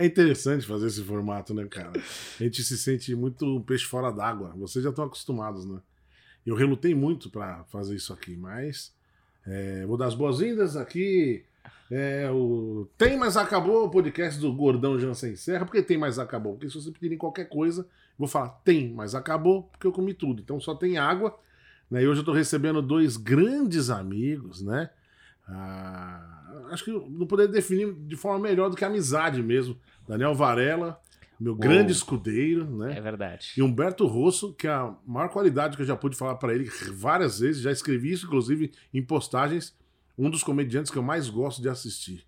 É interessante fazer esse formato, né, cara? A gente se sente muito peixe fora d'água. Vocês já estão acostumados, né? Eu relutei muito para fazer isso aqui, mas é, vou dar as boas-vindas aqui. É, o Tem Mas Acabou, o podcast do Gordão Jansen Serra. Por que tem mas acabou? Porque se você pedirem qualquer coisa, vou falar tem, mas acabou, porque eu comi tudo. Então só tem água. Né? E hoje eu estou recebendo dois grandes amigos, né? Ah, acho que não poderia definir de forma melhor do que amizade mesmo. Daniel Varela, meu Uou. grande escudeiro, né? É verdade. E Humberto Rosso, que é a maior qualidade que eu já pude falar para ele várias vezes, já escrevi isso, inclusive, em postagens, um dos comediantes que eu mais gosto de assistir.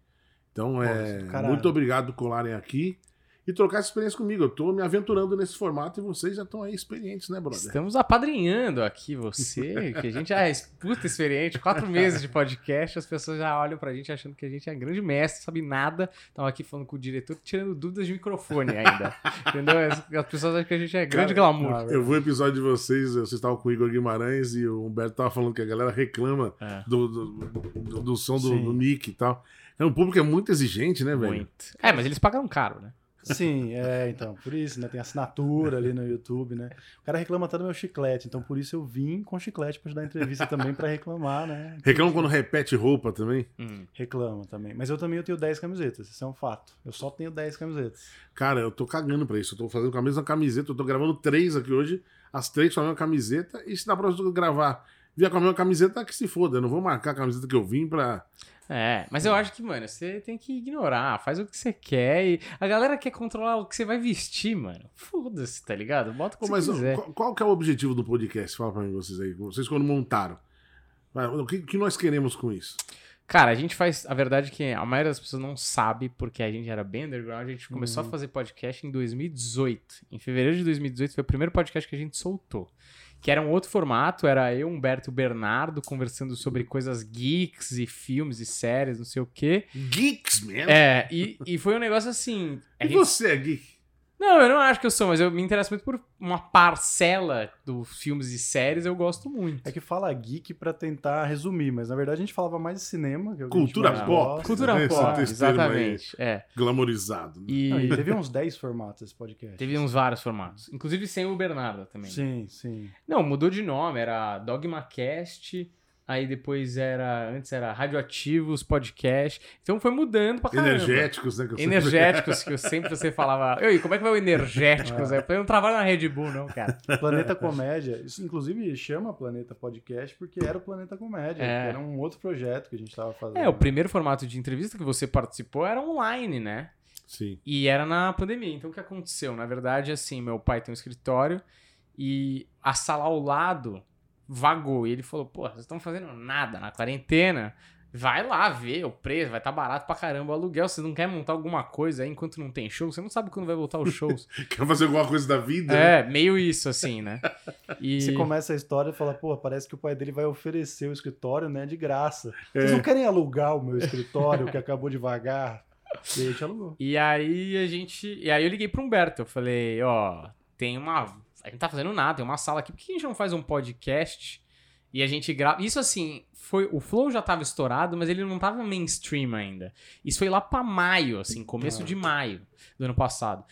Então, é, do caralho. muito obrigado por colarem aqui e trocar essa experiência comigo. Eu tô me aventurando nesse formato e vocês já estão aí experientes, né, brother? Estamos apadrinhando aqui você, que a gente é puta experiente, quatro meses de podcast, as pessoas já olham pra gente achando que a gente é grande mestre, sabe nada. Estão aqui falando com o diretor, tirando dúvidas de microfone ainda. Entendeu? As, as pessoas acham que a gente é grande Cara, glamour. Eu vi o episódio de vocês, vocês estavam com o Igor Guimarães e o Humberto tava falando que a galera reclama É. do, do, do- do som do, do Nick e tal. Então, o público é muito exigente, né, velho? Muito. É, mas eles pagaram caro, né? Sim, é, então, por isso, né? Tem assinatura ali no YouTube, né? O cara reclama tanto do meu chiclete, então por isso eu vim com chiclete pra ajudar a entrevista também pra reclamar, né? Reclama quando repete roupa também. Hum. Reclama também. Mas eu também eu tenho 10 camisetas, isso é um fato. Eu só tenho 10 camisetas. Cara, eu tô cagando pra isso. Eu tô fazendo com a mesma camiseta. Eu tô gravando três aqui hoje, as três com a mesma camiseta. E se na próxima eu gravar vier com a mesma camiseta, que se foda. Eu não vou marcar a camiseta que eu vim pra. É, mas eu acho que, mano, você tem que ignorar, faz o que você quer e a galera quer controlar o que você vai vestir, mano. Foda-se, tá ligado? Bota o que Pô, mas quiser. qual, qual que é o objetivo do podcast? Fala pra mim, vocês aí. Vocês quando montaram. O que, o que nós queremos com isso? Cara, a gente faz. A verdade é que a maioria das pessoas não sabe, porque a gente era bem underground. A gente começou a fazer podcast em 2018. Em fevereiro de 2018 foi o primeiro podcast que a gente soltou. Que era um outro formato, era eu, Humberto e Bernardo conversando sobre coisas geeks e filmes e séries, não sei o quê. Geeks, man! É, e, e foi um negócio assim. e gente- você é geek? Não, eu não acho que eu sou, mas eu me interesso muito por uma parcela dos filmes e séries, eu gosto muito. É que fala geek pra tentar resumir, mas na verdade a gente falava mais de cinema. Que é Cultura pop. gosta. Cultura Esse pop, exatamente. É. Glamorizado. né? E Não, e teve uns 10 formatos esse podcast. teve uns vários formatos. Inclusive sem o Bernardo também. Sim, sim. Não, mudou de nome, era DogmaCast, aí depois era. Antes era Radioativos Podcast. Então foi mudando pra caramba. Energéticos, né? que eu sempre- Energéticos, que eu sempre você falava. Ei, como é que vai o energéticos? aí? Eu não trabalho na Red Bull, não, cara. Planeta Comédia, isso inclusive chama Planeta Podcast porque era o Planeta Comédia, É. era um outro projeto que a gente tava fazendo. É, o primeiro formato de entrevista que você participou era online, né? Sim. E era na pandemia. Então o que aconteceu? Na verdade, assim, meu pai tem um escritório e a sala ao lado vagou. E ele falou: pô, vocês estão fazendo nada na quarentena. Vai lá ver o preço, vai estar barato pra caramba o aluguel. Você não quer montar alguma coisa aí enquanto não tem show? Você não sabe quando vai voltar os shows. Quer fazer alguma coisa da vida? né? é, meio isso, assim, né? E... Você começa a história e fala, pô, parece que o pai dele vai oferecer o escritório, né, de graça. É. Vocês não querem alugar o meu escritório que acabou de vagar? E aí a gente alugou. E aí a gente. E aí eu liguei pro Humberto. Eu falei, ó, tem uma. A gente tá fazendo nada, tem uma sala aqui. Por que a gente não faz um podcast? E a gente grava. Isso assim, foi. O Flow já tava estourado, mas ele não tava mainstream ainda. Isso foi lá pra maio, assim, começo Ah. de maio do ano passado.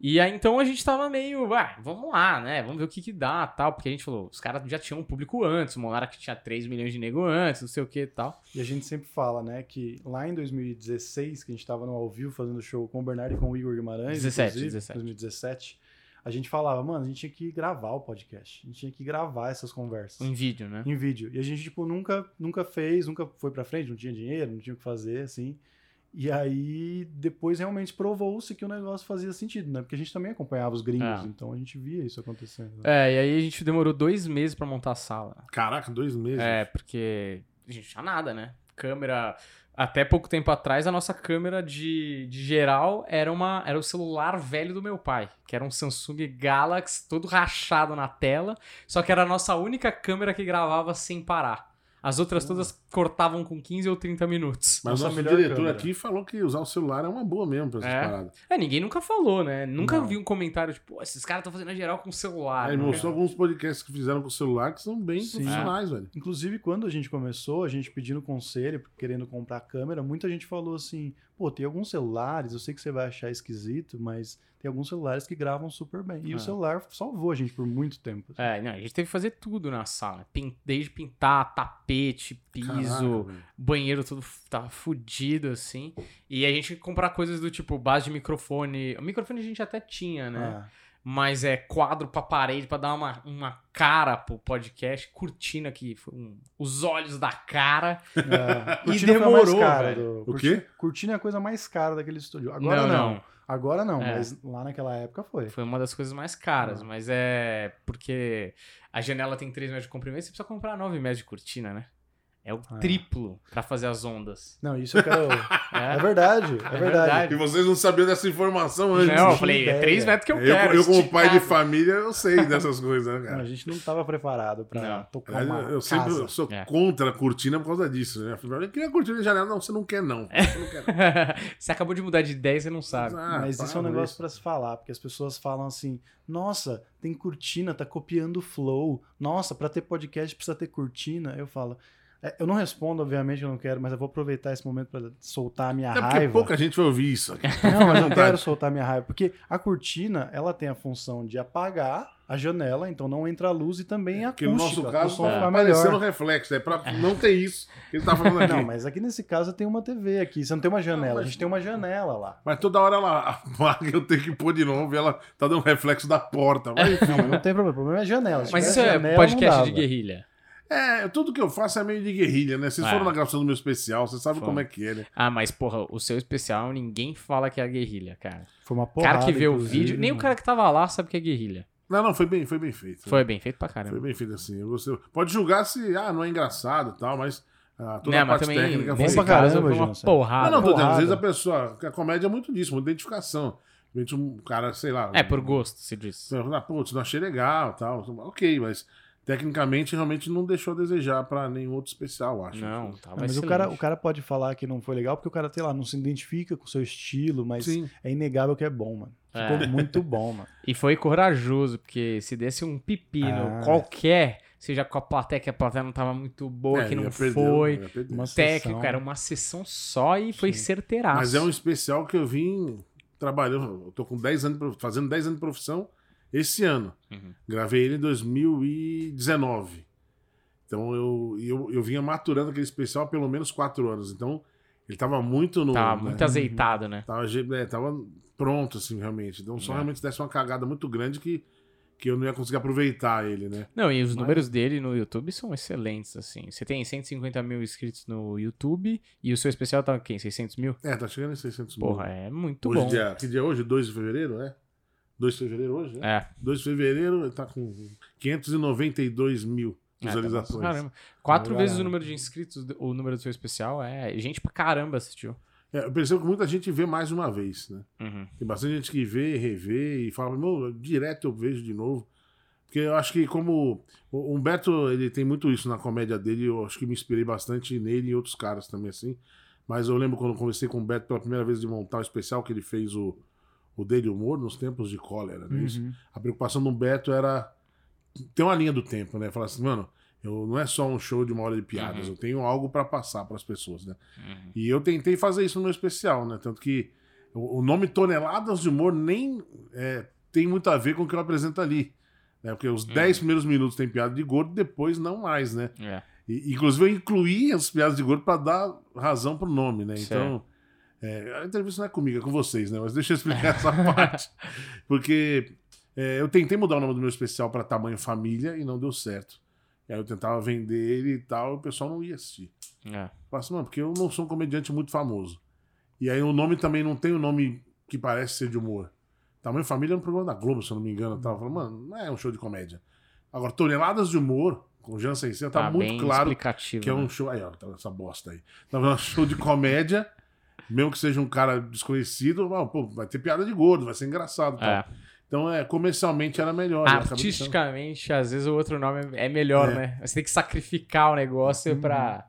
E aí então a gente tava meio, ah, vamos lá, né? Vamos ver o que que dá tal. Porque a gente falou, os caras já tinham um público antes, o Monark tinha 3 milhões de nego antes, não sei o que e tal. E a gente sempre fala, né, que lá em 2016, que a gente tava no ao vivo fazendo show com o Bernardo e com o Igor Guimarães, 17, inclusive, 17. 2017, a gente falava, mano, a gente tinha que gravar o podcast. A gente tinha que gravar essas conversas. Em vídeo, né? em vídeo. E a gente, tipo, nunca, nunca fez, nunca foi pra frente, não tinha dinheiro, não tinha o que fazer, assim. E aí, depois realmente provou-se que o negócio fazia sentido, né? Porque a gente também acompanhava os gringos, Ah. então a gente via isso acontecendo. né? É, e aí a gente demorou dois meses pra montar a sala. Caraca, dois meses. É, porque a gente tinha nada, né? Câmera. Até pouco tempo atrás, a nossa câmera de, de geral era, uma, era o celular velho do meu pai, que era um Samsung Galaxy todo rachado na tela, só que era a nossa única câmera que gravava sem parar. As outras todas cortavam com 15 ou 30 minutos. Mas o Nossa nosso melhor diretor câmera. aqui falou que usar o celular é uma boa mesmo pra essas É. paradas. É, ninguém nunca falou, né? Nunca Não. vi um comentário tipo, pô, esses caras estão fazendo a geral com o celular. Né? mostrou alguns podcasts que fizeram com o celular que são bem Sim. profissionais, velho. Inclusive, quando a gente começou, a gente pedindo conselho, querendo comprar câmera, muita gente falou assim: pô, tem alguns celulares, eu sei que você vai achar esquisito, mas tem alguns celulares que gravam super bem. E Ah. o celular salvou a gente por muito tempo. assim. É, não, a gente teve que fazer tudo na sala. Pin- Desde pintar, tapete, piso, Caraca, banheiro tudo f- tava fudido, assim. E a gente comprar coisas do tipo base de microfone. O microfone a gente até tinha, né? Ah, Mas é quadro pra parede pra dar uma, uma cara pro podcast. Cortina que foi um- os olhos da cara. é. E Cortina foi a mais demorou, cara velho. do- O Cortina- quê? Cortina é a coisa mais cara daquele estúdio. Agora não. Agora não, É. mas lá naquela época foi. Foi uma das coisas mais caras, Ah. mas é porque a janela tem 3 metros de comprimento, você precisa comprar 9 metros de cortina, né? É o Ah. triplo pra fazer as ondas. Não, isso eu quero. É, é verdade, é, verdade. verdade. E vocês não sabiam dessa informação antes. Não, eu falei, é. 3 metros que eu eu, quero. eu, como pai de esticado. família, eu sei dessas coisas, né, Não, cara? a gente não estava preparado pra Não. tocar uma eu sempre casa. sou É. contra a cortina por causa disso, né? Eu Eu queria cortina de janela. Não, você não quer, não. Você não quer, não. você acabou de mudar de ideia e você não sabe. Ah, Mas isso é um para negócio pra se falar, porque as pessoas falam assim: nossa, tem cortina, tá copiando o flow. Nossa, pra ter podcast precisa ter cortina. Eu falo. É, eu não respondo, obviamente, eu não quero, mas eu vou aproveitar esse momento pra soltar a minha É porque raiva. pouca gente vai ouvir isso aqui. Não, mas eu quero soltar minha raiva, porque a cortina, ela tem a função de apagar a janela, então não entra a luz e também a Porque no acústica, nosso caso, som tá aparecendo melhor. reflexo. É pra não ter isso que ele tá falando aqui. Não, mas aqui nesse caso tem uma TV aqui, você não tem uma janela, mas- a gente tem uma janela lá. Mas toda hora ela apaga, eu tenho que pôr de novo e ela tá dando reflexo da porta. Mas, Não, mas não tem problema, o problema é a janela. Se Mas isso é janela, podcast não de guerrilha. É, tudo que eu faço é meio de guerrilha, né? Vocês É. foram na gravação do meu especial, vocês sabem como é que é, né? Ah, mas porra, o seu especial ninguém fala que é a guerrilha, cara. Foi uma O porrada, cara que vê o vídeo, nem o mano. cara que tava lá sabe que é guerrilha. Não, não, foi bem, foi bem feito. né? Foi bem feito pra Foi caramba. bem feito assim. Gostei. Pode julgar se, ah, não é engraçado e tal, mas ah, toda Né, a mas parte também, técnica foi. pra caramba, foi uma porrada. Não, não, tô dizendo, às vezes a pessoa. A comédia é muito disso, muita identificação. Um cara, sei lá. É, por gosto, se diz. Ah, putz, não achei legal tal. Ok, mas tecnicamente realmente não deixou a desejar pra nenhum outro especial, acho. Não, tava Não, mas o cara, o cara pode falar que não foi legal porque o cara, sei lá, não se identifica com o seu estilo, mas Sim. é inegável que é bom, mano. Ficou É. muito bom, mano. E foi corajoso, porque se desse um pepino Ah. qualquer, seja com a plateia, que a plateia não tava muito boa, É, que não foi. Uma técnico, sessão. era uma sessão só e foi Sim. certeiraço. Mas é um especial que eu vim trabalhando. Eu tô com 10 anos, fazendo 10 anos de profissão esse ano. Uhum. Gravei ele em 2019. Então eu, eu, eu vinha maturando aquele especial há pelo menos 4 anos. Então ele tava muito no. Tava né? muito azeitado, né? Tava, é, tava pronto, assim, realmente. Então só É. realmente desse uma cagada muito grande que, que eu não ia conseguir aproveitar ele, né? Não, e os Mas- números dele no YouTube são excelentes, assim. Você tem 150 mil inscritos no YouTube e o seu especial tá quem? 600 mil? É, tá chegando em 600 mil. Porra, é muito hoje bom. Dia, que dia é hoje? 2 de fevereiro, é? 2 de fevereiro hoje, né? É. 2 de fevereiro ele tá com 592 mil É, tá visualizações. bom pra caramba. Quatro Pra vezes o caramba. número de inscritos, o número do seu especial é gente pra caramba assistiu. É, eu percebo que muita gente vê mais uma vez, né? Uhum. Tem bastante gente que vê, revê e fala, meu, direto eu vejo de novo. Porque eu acho que como o Humberto, ele tem muito isso na comédia dele, eu acho que me inspirei bastante nele e outros caras também assim. Mas eu lembro quando eu conversei com o Humberto pela primeira vez de montar o especial que ele fez o, o dele humor nos tempos de cólera, né? Isso. Uhum. A preocupação do Humberto era ter uma linha do tempo, né? Falar assim, mano, eu não é só um show de uma hora de piadas, Uhum. eu tenho algo pra passar pras pessoas, né? Uhum. E eu tentei fazer isso no meu especial, né? Tanto que o o nome Toneladas de Humor nem é, tem muito a ver com o que eu apresento ali. Né? Porque os 10 primeiros minutos tem piada de gordo, depois não mais, né? É. E, inclusive eu incluí as piadas de gordo pra dar razão pro nome, né? Certo. Então, é, a entrevista não é comigo, é com vocês, né? Mas deixa eu explicar essa parte. Porque é, eu tentei mudar o nome do meu especial pra Tamanho Família e não deu certo. E aí eu tentava vender ele e tal, e o pessoal não ia assistir. É. Eu falo assim, mano, porque eu não sou um comediante muito famoso. E aí o nome também não tem o nome que parece ser de humor. Tamanho Família é um programa da Globo, se eu não me engano. Eu tava falando, mano, não é um show de comédia. Agora, Toneladas de Humor, com Jean Sensei, tá, Tá, muito claro que é um né? show. Aí, ó, tá essa bosta aí. Tá vendo? um show de comédia, mesmo que seja um cara desconhecido, ó, pô, vai ter piada de gordo, vai ser engraçado. É. Então, é, comercialmente era melhor. né? Artisticamente, às vezes o outro nome é melhor, É. né? Você tem que sacrificar o negócio Uhum. pra,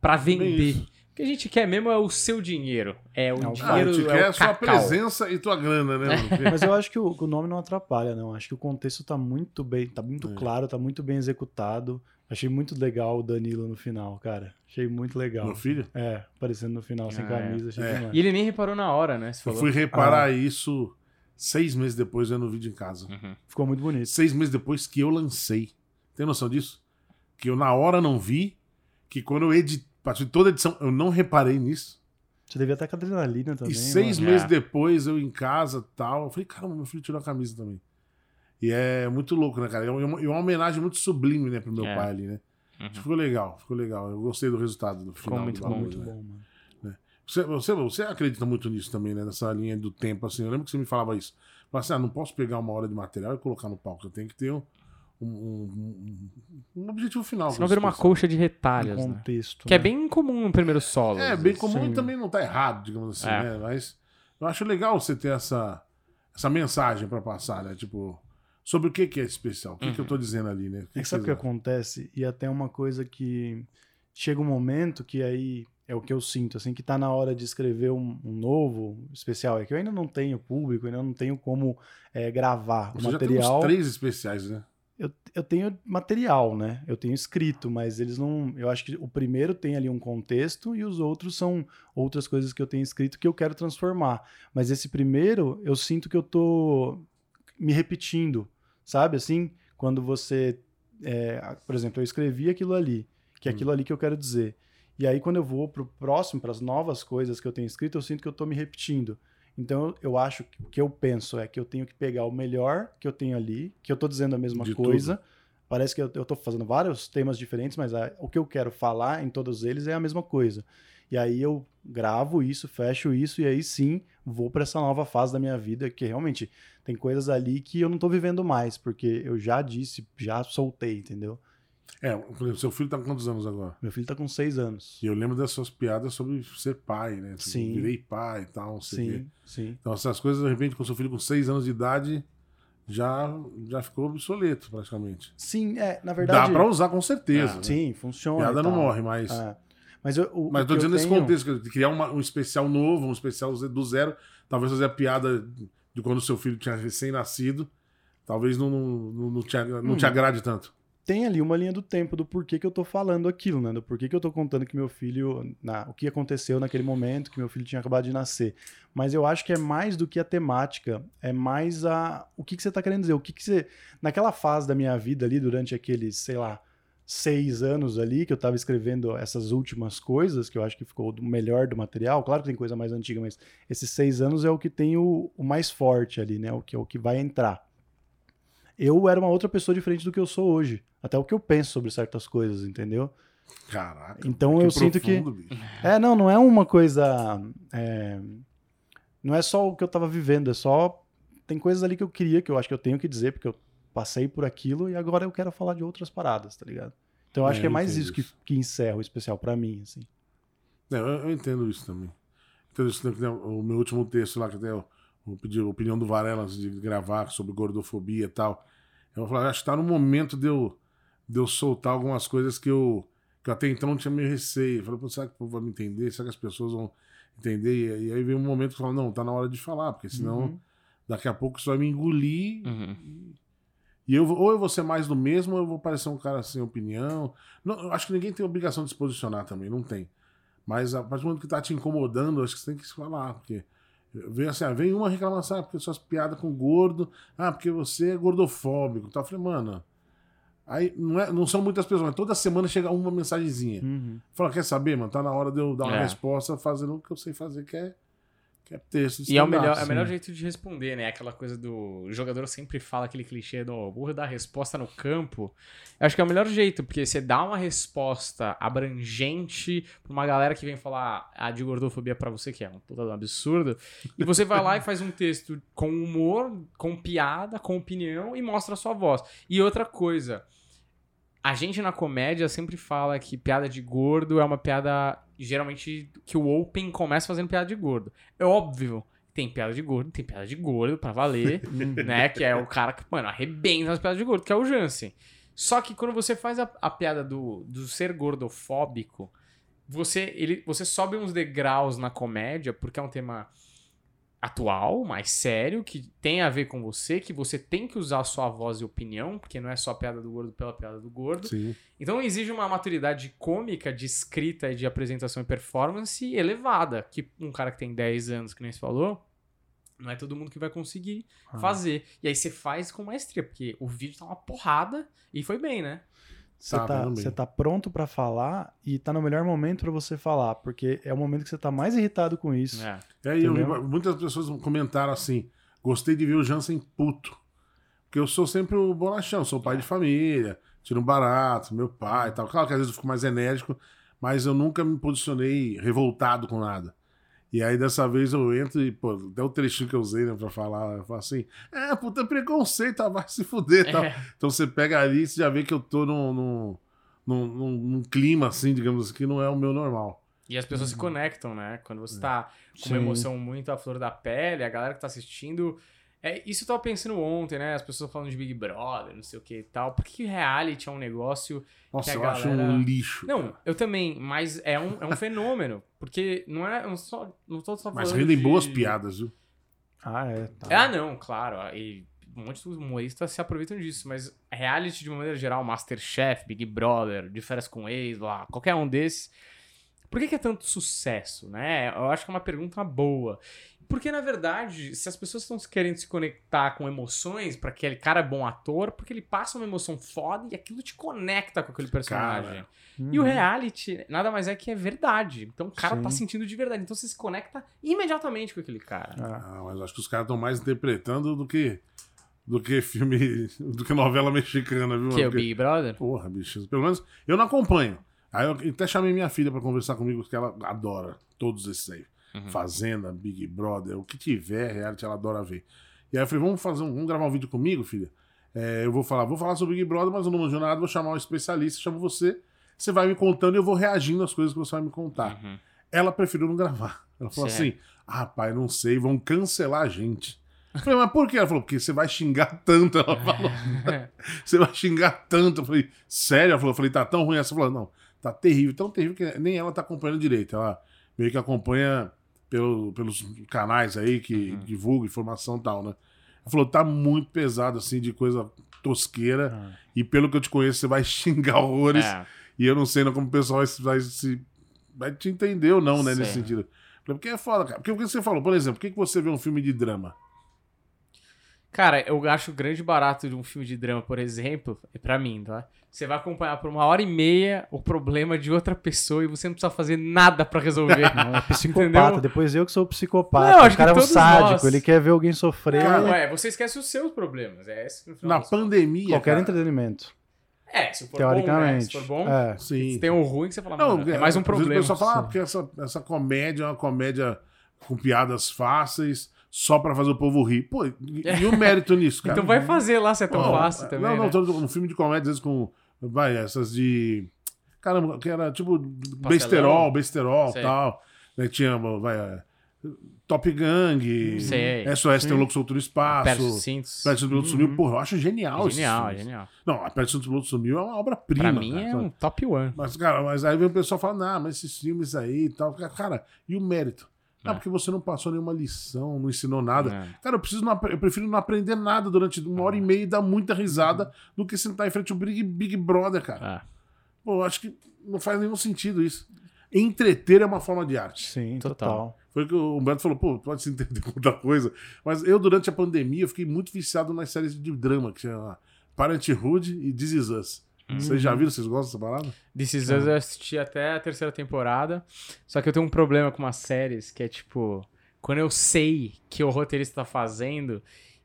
pra vender. O que a gente quer mesmo é o seu dinheiro. É o É o Ah, dinheiro, a gente é quer a sua presença e tua grana, né? Mas eu acho que o, o nome não atrapalha, não. Acho que o contexto tá muito bem, tá muito É. claro, tá muito bem executado. Achei muito legal o Danilo no final, cara. Achei muito legal. Meu filho? É, aparecendo no final sem Ah, camisa, achei É. E ele nem reparou na hora, né? Você Eu falou. fui reparar Ah. isso seis meses depois vendo o vídeo em casa. Uhum. Ficou muito bonito. Seis meses depois que eu lancei. Tem noção disso? Que eu na hora não vi, que quando eu editei, passei toda a edição, eu não reparei nisso. Você devia estar com adrenalina também. e seis mano. meses É. depois, eu em casa tal, eu falei, caramba, meu filho tirou a camisa também. E é muito louco, né, cara? É uma, é uma homenagem muito sublime, né, pro meu É. pai ali, né? Uhum. Ficou legal, ficou legal. Eu gostei do resultado do Ficou final. muito do bom, bagulho, Muito né? bom, mano. Você, você, você acredita muito nisso também, né? Nessa linha do tempo, assim. Eu lembro que você me falava isso. Falava assim, ah, não posso pegar uma hora de material e colocar no palco. Eu tenho que ter um, um, um- um objetivo final. Senão vira uma colcha de Um retalhos, né? contexto. Que é né? bem comum no primeiro solo. É, bem comum e também não tá errado, digamos assim, É. né? Mas eu acho legal você ter essa, essa mensagem pra passar, né? Tipo, sobre o que, que é especial. O que, que eu tô dizendo ali, né? O que É que sabe o que acontece? E até uma coisa que chega um momento que aí é o que eu sinto, assim, que tá na hora de escrever um, um novo especial. É que eu ainda não tenho público, ainda não tenho como é, gravar o Você já tem uns material. três especiais, né? Eu, eu tenho material, né? Eu tenho escrito, mas eles não. Eu acho que o primeiro tem ali um contexto e os outros são outras coisas que eu tenho escrito que eu quero transformar. Mas esse primeiro, eu sinto que eu tô me repetindo, sabe? Assim, quando você. é, por exemplo, eu escrevi aquilo ali, que é Hum. aquilo ali que eu quero dizer. E aí, quando eu vou pro próximo, para as novas coisas que eu tenho escrito, eu sinto que eu tô me repetindo. Então, eu acho que o que eu penso é que eu tenho que pegar o melhor que eu tenho ali, que eu tô dizendo a mesma De coisa. Parece que eu, eu tô fazendo vários temas diferentes, mas a- o que eu quero falar em todos eles é a mesma coisa. E aí eu gravo isso, fecho isso, e aí sim vou para essa nova fase da minha vida, que realmente tem coisas ali que eu não tô vivendo mais, porque eu já disse, já soltei, entendeu? É, por exemplo, seu filho tá com quantos anos agora? Meu filho tá com seis anos. E eu lembro das suas piadas sobre ser pai, né? Tipo, Sim. Virei pai e tal, não sei o quê. Sim, sim. Então, essas coisas, de repente, com seu filho com seis anos de idade, já, já ficou obsoleto, praticamente. Sim, é, na verdade. Dá pra usar com certeza. Ah, né? Sim, funciona. Piada não morre, mas. É. Mas eu, o, Mas o tô dizendo eu nesse tenho- contexto, de criar uma- um especial novo, um especial do zero, talvez fazer a piada de quando seu filho tinha recém-nascido, talvez não, não, não, te, não te Hum. agrade tanto. tem ali uma linha do tempo do porquê que eu tô falando aquilo, né? Do porquê que eu tô contando que meu filho, na, o que aconteceu naquele momento, que meu filho tinha acabado de nascer. Mas eu acho que é mais do que a temática, é mais a o que, que você tá querendo dizer, o que, que você naquela fase da minha vida ali durante aqueles, sei lá, seis anos ali que eu tava escrevendo essas últimas coisas, que eu acho que ficou o melhor do material. Claro que tem coisa mais antiga, mas esses seis anos é o que tem o, o mais forte ali, né? O que é o que vai entrar eu era uma outra pessoa diferente do que eu sou hoje. Até o que eu penso sobre certas coisas, entendeu? Caraca. Então eu sinto que. profundo, bicho. É, não, não é uma coisa. é, Não é só o que eu tava vivendo, é só. Tem coisas ali que eu queria, que eu acho que eu tenho que dizer, porque eu passei por aquilo e agora eu quero falar de outras paradas, tá ligado? Então eu acho É, que é eu mais isso que, que encerra o especial pra mim, assim. É, eu, eu entendo isso também. Entendo isso, né, o meu último texto lá, que até eu, eu pedi a opinião do Varela antes de gravar sobre gordofobia e tal. Eu falei, acho que tá no momento de eu, de eu soltar algumas coisas que eu, que eu até então não tinha meio receio. Eu falei, pô, será que o povo vai me entender? Será que as pessoas vão entender? E, e aí veio um momento que eu falei, não, tá na hora de falar, porque senão Uhum. daqui a pouco isso vai me engolir Uhum. e eu, vou- ou eu vou ser mais do mesmo, ou eu vou parecer um cara sem opinião. Não, eu acho que ninguém tem obrigação de se posicionar também, não tem. Mas a partir do momento que tá te incomodando, eu acho que você tem que se falar, porque vem assim, ah, vem uma reclamação, ah, porque suas piadas com gordo, ah, porque você é gordofóbico. Então eu falei, mano, aí não, é, não são muitas pessoas, mas toda semana chega uma mensagenzinha. Uhum. Fala, quer saber, mano? Tá na hora de eu dar uma É. resposta fazendo o que eu sei fazer, que é, que é texto. de E é o, melhor, é o melhor jeito de responder, né? Aquela coisa do. O jogador sempre fala aquele clichê do "O burro dá resposta no campo. Eu acho que é o melhor jeito, porque você dá uma resposta abrangente pra uma galera que vem falar a de gordofobia pra você, que é um puta um absurdo. E você vai lá e faz um texto com humor, com piada, com opinião e mostra a sua voz. E outra coisa. A gente na comédia sempre fala que piada de gordo é uma piada, geralmente, que o Open começa fazendo piada de gordo. É óbvio tem piada de gordo, tem piada de gordo pra valer, né? Que é o cara que, mano, arrebenta as piadas de gordo, que é o Jansen. Só que quando você faz a, a piada do, do ser gordofóbico, você, ele, você sobe uns degraus na comédia, porque é um tema atual, mais sério, que tem a ver com você, que você tem que usar sua voz e opinião, porque não é só a piada do gordo pela piada do gordo. Sim. Então exige uma maturidade cômica de escrita e de apresentação e performance elevada, que um cara que tem 10 anos, que nem você falou, não é todo mundo que vai conseguir Ah. fazer. E aí você faz com maestria, porque o vídeo tá uma porrada e foi bem, né? Você Tá, tá, você tá pronto pra falar e tá no melhor momento pra você falar, porque é o momento que você tá mais irritado com isso. É. E aí, eu muitas pessoas comentaram assim: gostei de ver o Jansen puto. Porque eu sou sempre o bonachão, sou pai de família, tiro um barato, meu pai e tal. Claro que às vezes eu fico mais enérgico, mas eu nunca me posicionei revoltado com nada. E aí dessa vez eu entro e, pô, até o trechinho que eu usei, né, pra falar, eu falo assim: é, puta, preconceito, ah, vai se fuder tal. É. Então você pega ali e você já vê que eu tô num, num, num, num- clima, assim, digamos assim, que não é o meu normal. E as pessoas se conectam, né? Quando você tá com uma emoção muito à flor da pele, a galera que tá assistindo. É, isso eu tava pensando ontem, né? As pessoas falando de Big Brother, não sei o que e tal. Por que reality é um negócio. Nossa, Que a eu acho galera- um lixo. Não, eu também, mas é um, é um fenômeno. Porque não é. eu Não, só, não tô só Mas falando rendem de- boas piadas, viu? Ah, é. Tá. Ah, não, claro. E um monte de humoristas se aproveitam disso. Mas reality, de uma maneira geral, Masterchef, Big Brother, De Férias com Ex, lá, qualquer um desses. Por que, que é tanto sucesso, né? Eu acho que é uma pergunta boa. Porque, na verdade, se as pessoas estão querendo se conectar com emoções para aquele cara é bom ator, porque ele passa uma emoção foda e aquilo te conecta com aquele personagem. Cara. E o Uhum. reality nada mais é que é verdade. Então o cara tá Sim. sentindo de verdade. Então você se conecta imediatamente com aquele cara. Ah, Ah, mas acho que os caras estão mais interpretando do que do que filme, do que novela mexicana, viu? Que é o Big Brother? Porra, bicho. Pelo menos eu não acompanho. Aí eu até chamei minha filha pra conversar comigo, porque ela adora todos esses aí. Uhum. Fazenda, Big Brother, o que tiver, reality, ela adora ver. E aí eu falei, vamos fazer um, vamos gravar um vídeo comigo, filha? É, eu vou falar, vou falar sobre Big Brother, mas eu não manjo nada, vou chamar um especialista, chamo você, você vai me contando e eu vou reagindo às coisas que você vai me contar. Uhum. Ela preferiu não gravar. Ela falou Sério? assim: ah, pai, não sei, vão cancelar a gente. Eu falei, mas por quê? Ela falou, porque você vai xingar tanto. Ela falou, você vai xingar tanto. Eu falei, sério? Ela falou, eu falei, tá tão ruim essa? Ela falou, não, tá terrível, tão terrível que nem ela tá acompanhando direito. Ela meio que acompanha pelo, pelos canais aí que Uhum. divulgam informação e tal, né? Ela falou, tá muito pesado, assim, de coisa tosqueira. ah. E pelo que eu te conheço, você vai xingar horrores. É. E eu não sei não como o pessoal vai, se- vai se. Vai te entender ou não, né? Nesse sentido. Porque é foda, cara. Porque o que você falou, por exemplo, por que, que você vê um filme de drama? Cara, eu acho o grande barato de um filme de drama, por exemplo, é pra mim, tá? Você vai acompanhar por uma hora e meia o problema de outra pessoa e você não precisa fazer nada pra resolver. Não, é psicopata. Entendeu? Depois eu que sou o psicopata. Não, acho o que cara é um sádico, nós. ele quer ver alguém sofrer. Cara, Ué, você esquece os seus problemas. É esse que no final Na pandemia. qualquer cara, entretenimento. É, se for Teoricamente. bom, né? Se for bom, É. Sim. se tem um ruim que você fala, Não, mano, é mais um problema. O pessoal fala, ah, porque essa, essa comédia é uma comédia com piadas fáceis, só pra fazer o povo rir. Pô, e, e o mérito nisso, cara? Então vai fazer lá se é tão Pô, fácil também, Não, não, né? um filme de comédia, às vezes com. Vai, essas de. Caramba, que era tipo besterol, besterol e tal. Né, tinha, vai, é, Top Gang, Sei. SOS tem um Louco Solto no Espaço. Perde os cintos. Perto do Piloto Sumiu, porra, eu acho genial Genial, genial. Não, a Perto do Piloto Sumiu é uma obra-prima. Pra mim cara, é sabe? um top one. Mas, cara, mas aí vem o pessoal falando, não, mas esses filmes aí e tal. Cara, e o mérito? Ah, É. porque você não passou nenhuma lição, não ensinou nada. É. Cara, eu, preciso não, eu prefiro não aprender nada durante uma hora e meia e dar muita risada do que sentar em frente ao Big, Big Brother, cara. Ah, Pô, eu acho que não faz nenhum sentido isso. Entreter é uma forma de arte. Sim, Total. total. Foi o que o Humberto falou, pô, pode se entender com muita coisa. Mas eu, durante a pandemia, fiquei muito viciado nas séries de drama, que chama Parenthood e This Is Us. Vocês já viram? Vocês gostam dessa parada? This Is Us eu assisti até a terceira temporada. Só que eu tenho um problema com umas séries que é tipo. Quando eu sei que o roteirista tá fazendo.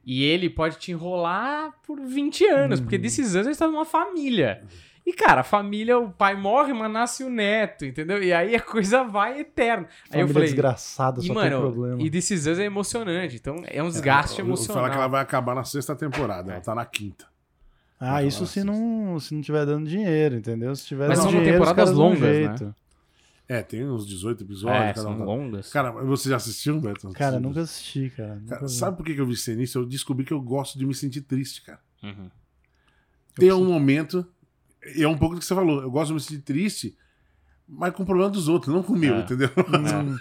E ele pode te enrolar por 20 anos. Porque This Is Us ele tá numa família. E, cara, a família, o pai morre, mas nasce o neto, entendeu? E aí a coisa vai eterna. Aí Família eu falei. desgraçada, E, só tem mano, problema. e This Is Us é emocionante. Então é um desgaste Eu vou emocional. falar que ela vai acabar na sexta temporada, ela tá na quinta. Ah, isso se não, se não tiver dando dinheiro, entendeu? Se tiver Mas dando são dinheiro, temporadas longas, né? É, tem uns 18 episódios. É, cada são um tá- longas. Cara, você já assistiu, Beto? Cara, nunca assisti, cara. Nunca Cara, sabe por que eu vi nisso? Eu descobri que eu gosto de me sentir triste, cara. Uhum. Tem um momento, e é um pouco do que você falou, eu gosto de me sentir triste, mas com o problema dos outros, não comigo, É. entendeu? Hum,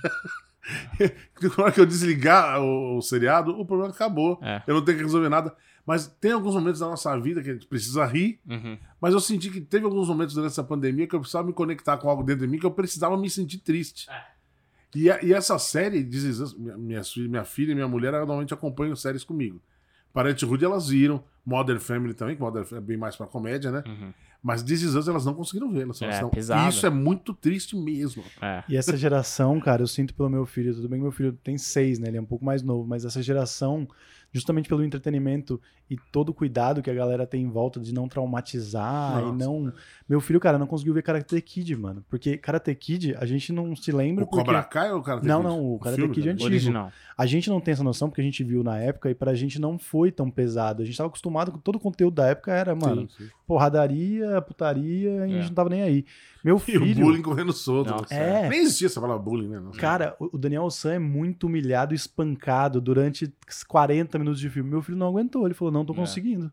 Na hora que eu desligar o, o seriado, o problema acabou. É. Eu não tenho que resolver nada. Mas tem alguns momentos da nossa vida que a gente precisa rir, Uhum. mas eu senti que teve alguns momentos durante essa pandemia que eu precisava me conectar com algo dentro de mim que eu precisava me sentir triste. É. E, a- e essa série, Us, minha, minha, minha filha e minha mulher elas normalmente acompanham séries comigo. Parenthood elas viram, Modern Family também, que Modern Family é bem mais pra comédia, né? Uhum. Mas This Is Us elas não conseguiram ver. Elas, É, elas não-. E isso é muito triste mesmo. É. E essa geração, cara, eu sinto pelo meu filho, tudo bem que meu filho tem seis, né? Ele é um pouco mais novo, mas essa geração, justamente pelo entretenimento e todo o cuidado que a galera tem em volta de não traumatizar Nossa, e não. Meu filho, cara, não conseguiu ver Karate Kid, mano. Porque Karate Kid, a gente não se lembra. O porque... Cobra Kai ou o cara Não, não, o Karate Kid é antigo. Original. A gente não tem essa noção porque a gente viu na época e pra gente não foi tão pesado. A gente tava acostumado com todo o conteúdo da época, era, mano, Sim, sim. porradaria, putaria, e a É. gente não tava nem aí. Meu E o filho. bullying correndo solto. Nossa, É. Nem existia essa palavra bullying, né? Nossa. Cara, o o Daniel San é muito humilhado e espancado durante 40 minutos de filme. Meu filho não aguentou. Ele falou, não tô É. conseguindo.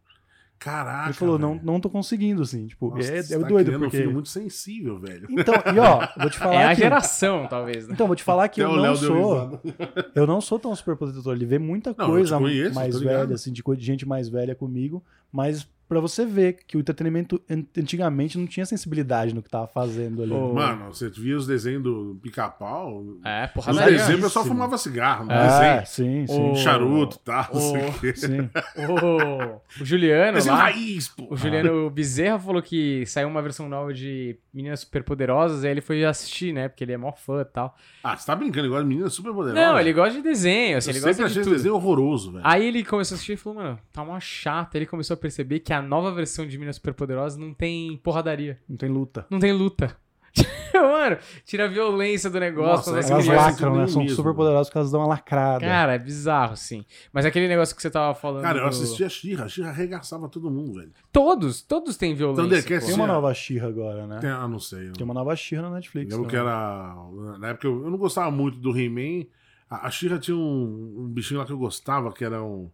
Caraca. ele falou, não, não tô conseguindo, assim. Tipo, Nossa, é, é tá doido, porque... um filho muito sensível, velho. Então, e ó, vou te falar É a que... geração, talvez, né? Então, vou te falar que Até eu não sou... Eu não sou tão super protetor. Ele vê muita Não, coisa conheço, mais velha, assim, de gente mais velha comigo, mas pra você ver que o entretenimento an- antigamente não tinha sensibilidade no que tava fazendo ali. Ô, Mano, você via os desenhos do pica-pau. É, Nos porradaria. desenhos o pessoal Raríssimo. fumava cigarro, no é, desenho. sim, sim. Ô, Charuto e tal, não sei Ô, o quê. sim. O, o Juliano Desenho lá, raiz, pô. o Juliano Bezerra falou que saiu uma versão nova de Meninas Superpoderosas, aí ele foi assistir, né? Porque ele é mó fã e tal. Ah, você tá brincando, igual menina super poderosa. Não, ele gosta de desenho, assim, Eu ele sempre gosta de achei esse tudo. desenho horroroso, velho. Aí ele começou a assistir e falou, mano, tá uma chata. Ele começou a perceber que a nova versão de Minas Superpoderosas não tem porradaria. Não tem luta. Não tem luta. mano, tira a violência do negócio. Nossa, é as Elas lacram, né? São super poderosas porque elas dão uma lacrada. Cara, é bizarro, sim. Mas aquele negócio que você tava falando. Cara, eu do- assistia a Xirra. A Xirra arregaçava todo mundo, velho. Todos, todos têm violência. Thundercats Tem uma nova Xirra agora, né? Tem, ah, não sei. Tem uma nova Xirra na Netflix. Lembro que também. era. Na época eu, eu não gostava muito do He-Man. A, a She-Ra tinha um, um bichinho lá que eu gostava, que era um.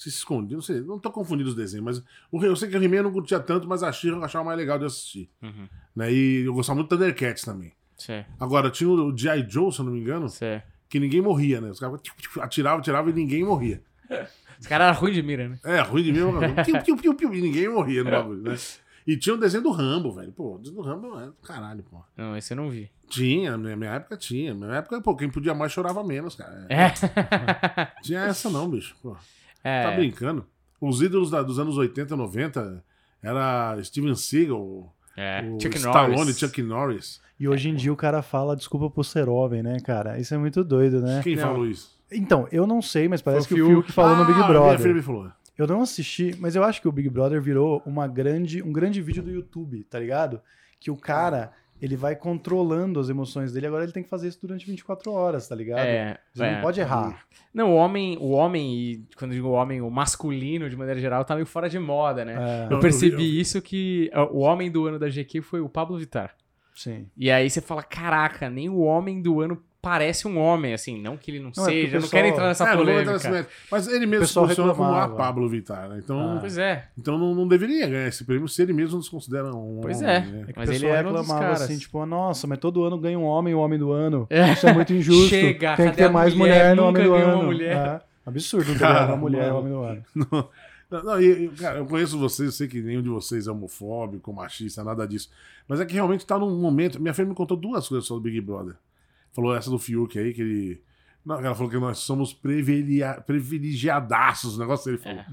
Se escondia, não sei, não tô confundindo os desenhos, mas o, eu sei que o He-Man eu não curtia tanto, mas a She-Ra eu achava mais legal de assistir. Uhum. Né? E eu gostava muito do Thundercats também. Sim, Agora, tinha o G.I. Joe, se eu não me engano, sim. que ninguém morria, né? Os caras atiravam, atiravam e ninguém morria. Os caras eram ruins de mira, né? É, ruim de mim, piu, piu, piu, piu, e ninguém morria no bagulho, né? E tinha o desenho do Rambo, velho. Pô, o desenho do Rambo é caralho, pô. Não, esse eu não vi. Tinha, na minha época tinha. Na minha época, pô, quem podia mais chorava menos, cara. É. Tinha essa não, bicho. Pô, é. tá brincando. Os ídolos da- dos anos 80 e 90 era Steven Seagal, É. o Chuck Stallone, Norris. Chuck Norris. E hoje em dia o cara fala desculpa por ser homem, né, cara? Isso é muito doido, né? Quem Não. falou isso? Então, eu não sei, mas parece Foi que o Fiuk falou no Ah, Big Minha filha Brother. me falou. Eu não assisti, mas eu acho que o Big Brother virou uma grande, um grande vídeo do YouTube, tá ligado? Que o cara, ele vai controlando as emoções dele, agora ele tem que fazer isso durante 24 horas, tá ligado? É, Você é. não pode errar. Não, o homem, o homem, e quando eu digo homem, o masculino, de maneira geral, tá meio fora de moda, né? É, Eu percebi eu- isso que o homem do ano da GQ foi o Pablo Vittar. sim. E aí você fala, caraca, nem o homem do ano parece um homem, assim, não que ele não, Não, é seja, o eu não pessoal- quero entrar nessa É, não vou entrar polêmica. Mas ele mesmo se pessoal posiciona como a reclamava. Pablo Vittar, né? Então, Ah. Pois é, então não, não deveria ganhar esse prêmio se ele mesmo não se considera um Pois homem, é. né? É que Mas o ele pessoal um reclamava caras. assim, tipo, nossa, mas todo ano ganha um homem o homem do ano. É. Isso é muito injusto. Chega, Tem que ter a mais mulher? mulher, no Nunca homem do ganhou ano. uma mulher. É. Absurdo Cara, uma mulher homem do ano. Não, não, e- e, cara, eu conheço vocês, eu sei que nenhum de vocês é homofóbico, machista, nada disso. Mas é que realmente tá num momento. Minha filha me contou duas coisas sobre o Big Brother. Falou essa do Fiuk aí, que ele. Não, ela falou que nós somos privilegia- privilegiadaços, o negócio dele falou.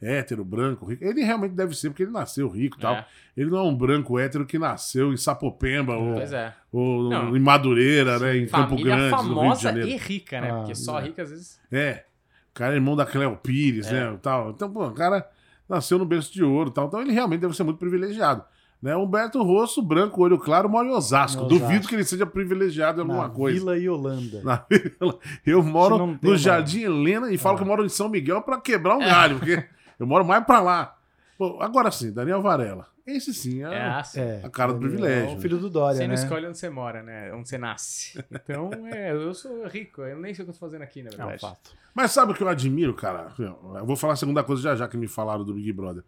Hétero, branco, rico. Ele realmente deve ser, porque ele nasceu rico e tal. É. Ele não é um branco hétero que nasceu em Sapopemba ou, é. ou Não. em Madureira, né? Em Campo Grande, no Rio de famosa Janeiro. e rica, né? Ah, Porque só é. rica às vezes. É. O cara é irmão da Cleo Pires, É. né? Tal. Então, pô, o cara nasceu no berço de ouro tal. Então ele realmente deve ser muito privilegiado. Né? Humberto Rosso, branco, olho claro, mora em Osasco. Em Duvido Osasco. que ele seja privilegiado em alguma Na coisa. Vila e Holanda. Na vila. Eu moro não no Jardim Helena e falo Ah. que eu moro em São Miguel pra quebrar um galho, porque eu moro mais pra lá. Pô, agora sim, Daniel Varela. Esse sim é, É assim. É, a cara do privilégio. O filho do Dória, Você não né? escolhe onde você mora, né? Onde você nasce. Então, é, eu sou rico, eu nem sei o que eu tô fazendo aqui, na É um verdade. fato. Mas sabe o que eu admiro, cara? Eu vou falar a segunda coisa já já que me falaram do Big Brother.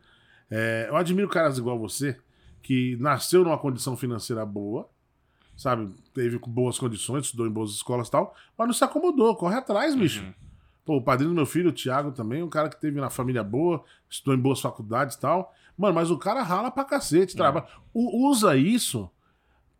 É, eu admiro caras igual você, que nasceu numa condição financeira boa, sabe? Teve boas condições, estudou em boas escolas e tal, mas não se acomodou, corre atrás, bicho. Uhum. Pô, o padrinho do meu filho, o Thiago, também, um cara que teve na família boa, estudou em boas faculdades e tal. Mano, mas o cara rala pra cacete, trabalha. U- Usa isso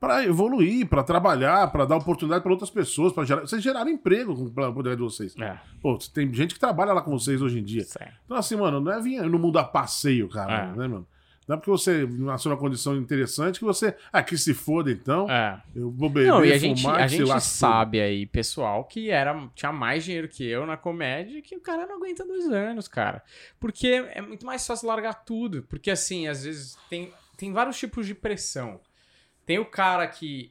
pra evoluir, pra trabalhar, pra dar oportunidade pra outras pessoas, para gerar. Vocês geraram emprego com o poder de vocês. É, Pô, tem gente que trabalha lá com vocês hoje em dia. certo. Então, assim, mano, não é vir no mundo a passeio, cara, É. né, mano? Não é porque você nasceu numa condição interessante que você. Ah, que se foda, então. É. Eu vou beber, Não, e a gente, fumar, a gente lasque sabe aí, pessoal, que era, tinha mais dinheiro que eu na comédia que o cara não aguenta dois anos, cara. Porque é muito mais fácil largar tudo. Porque, assim, às vezes tem, tem vários tipos de pressão. Tem o cara que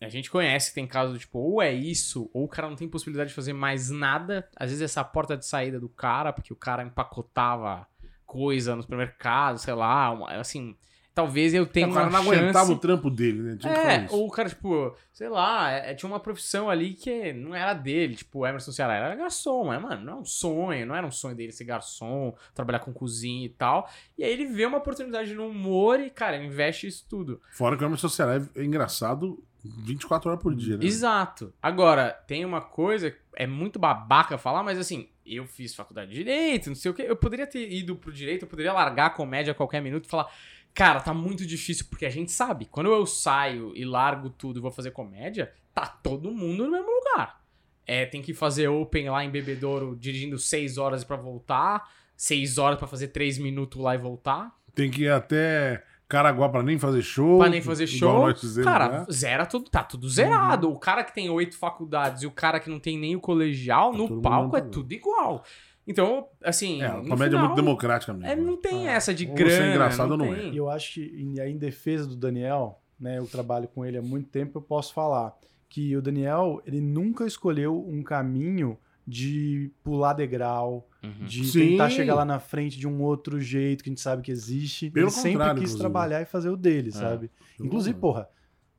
a gente conhece, tem caso do tipo, ou é isso, ou o cara não tem possibilidade de fazer mais nada. Às vezes essa porta de saída do cara, porque o cara empacotava coisa no supermercado, sei lá, uma- assim. Talvez eu tenha É, uma não aguentava o trampo dele, né? Tinha É, ou o cara, tipo, sei lá, é- tinha uma profissão ali que não era dele, tipo, o Emerson Ceará era garçom, mas, mano, não é um sonho, não era um sonho dele ser garçom, trabalhar com cozinha e tal. E aí ele vê uma oportunidade no humor e, cara, investe isso tudo. Fora que o Emerson Ceará é engraçado 24 horas por dia, né? Exato. Agora, tem uma coisa, é muito babaca falar, mas assim, eu fiz faculdade de direito, não sei o quê. Eu poderia ter ido pro direito, eu poderia largar a comédia a qualquer minuto e falar, cara, tá muito difícil, porque a gente sabe, quando eu saio e largo tudo e vou fazer comédia, tá todo mundo no mesmo lugar. É, tem que fazer open lá em Bebedouro dirigindo seis horas pra voltar, seis horas pra fazer três minutos lá e voltar. Tem que ir até Caraguá pra nem fazer show. Pra nem fazer show. Cara, lá. zera tudo, tá tudo zerado. Uhum. O cara que tem oito faculdades e o cara que não tem nem o colegial, Tá no palco é tudo igual. Então, assim. É, a no comédia é final, muito democrática mesmo. é, não tem Ah, essa de grana. você é engraçado ou não tem. E eu acho que, em, aí, em defesa do Daniel, né, eu trabalho com ele há muito tempo, eu posso falar que o Daniel, ele nunca escolheu um caminho de pular degrau, Uhum. de Sim. tentar chegar lá na frente de um outro jeito que a gente sabe que existe. Pelo ele sempre quis inclusive. trabalhar e fazer o dele, É. sabe? Eu Inclusive, porra,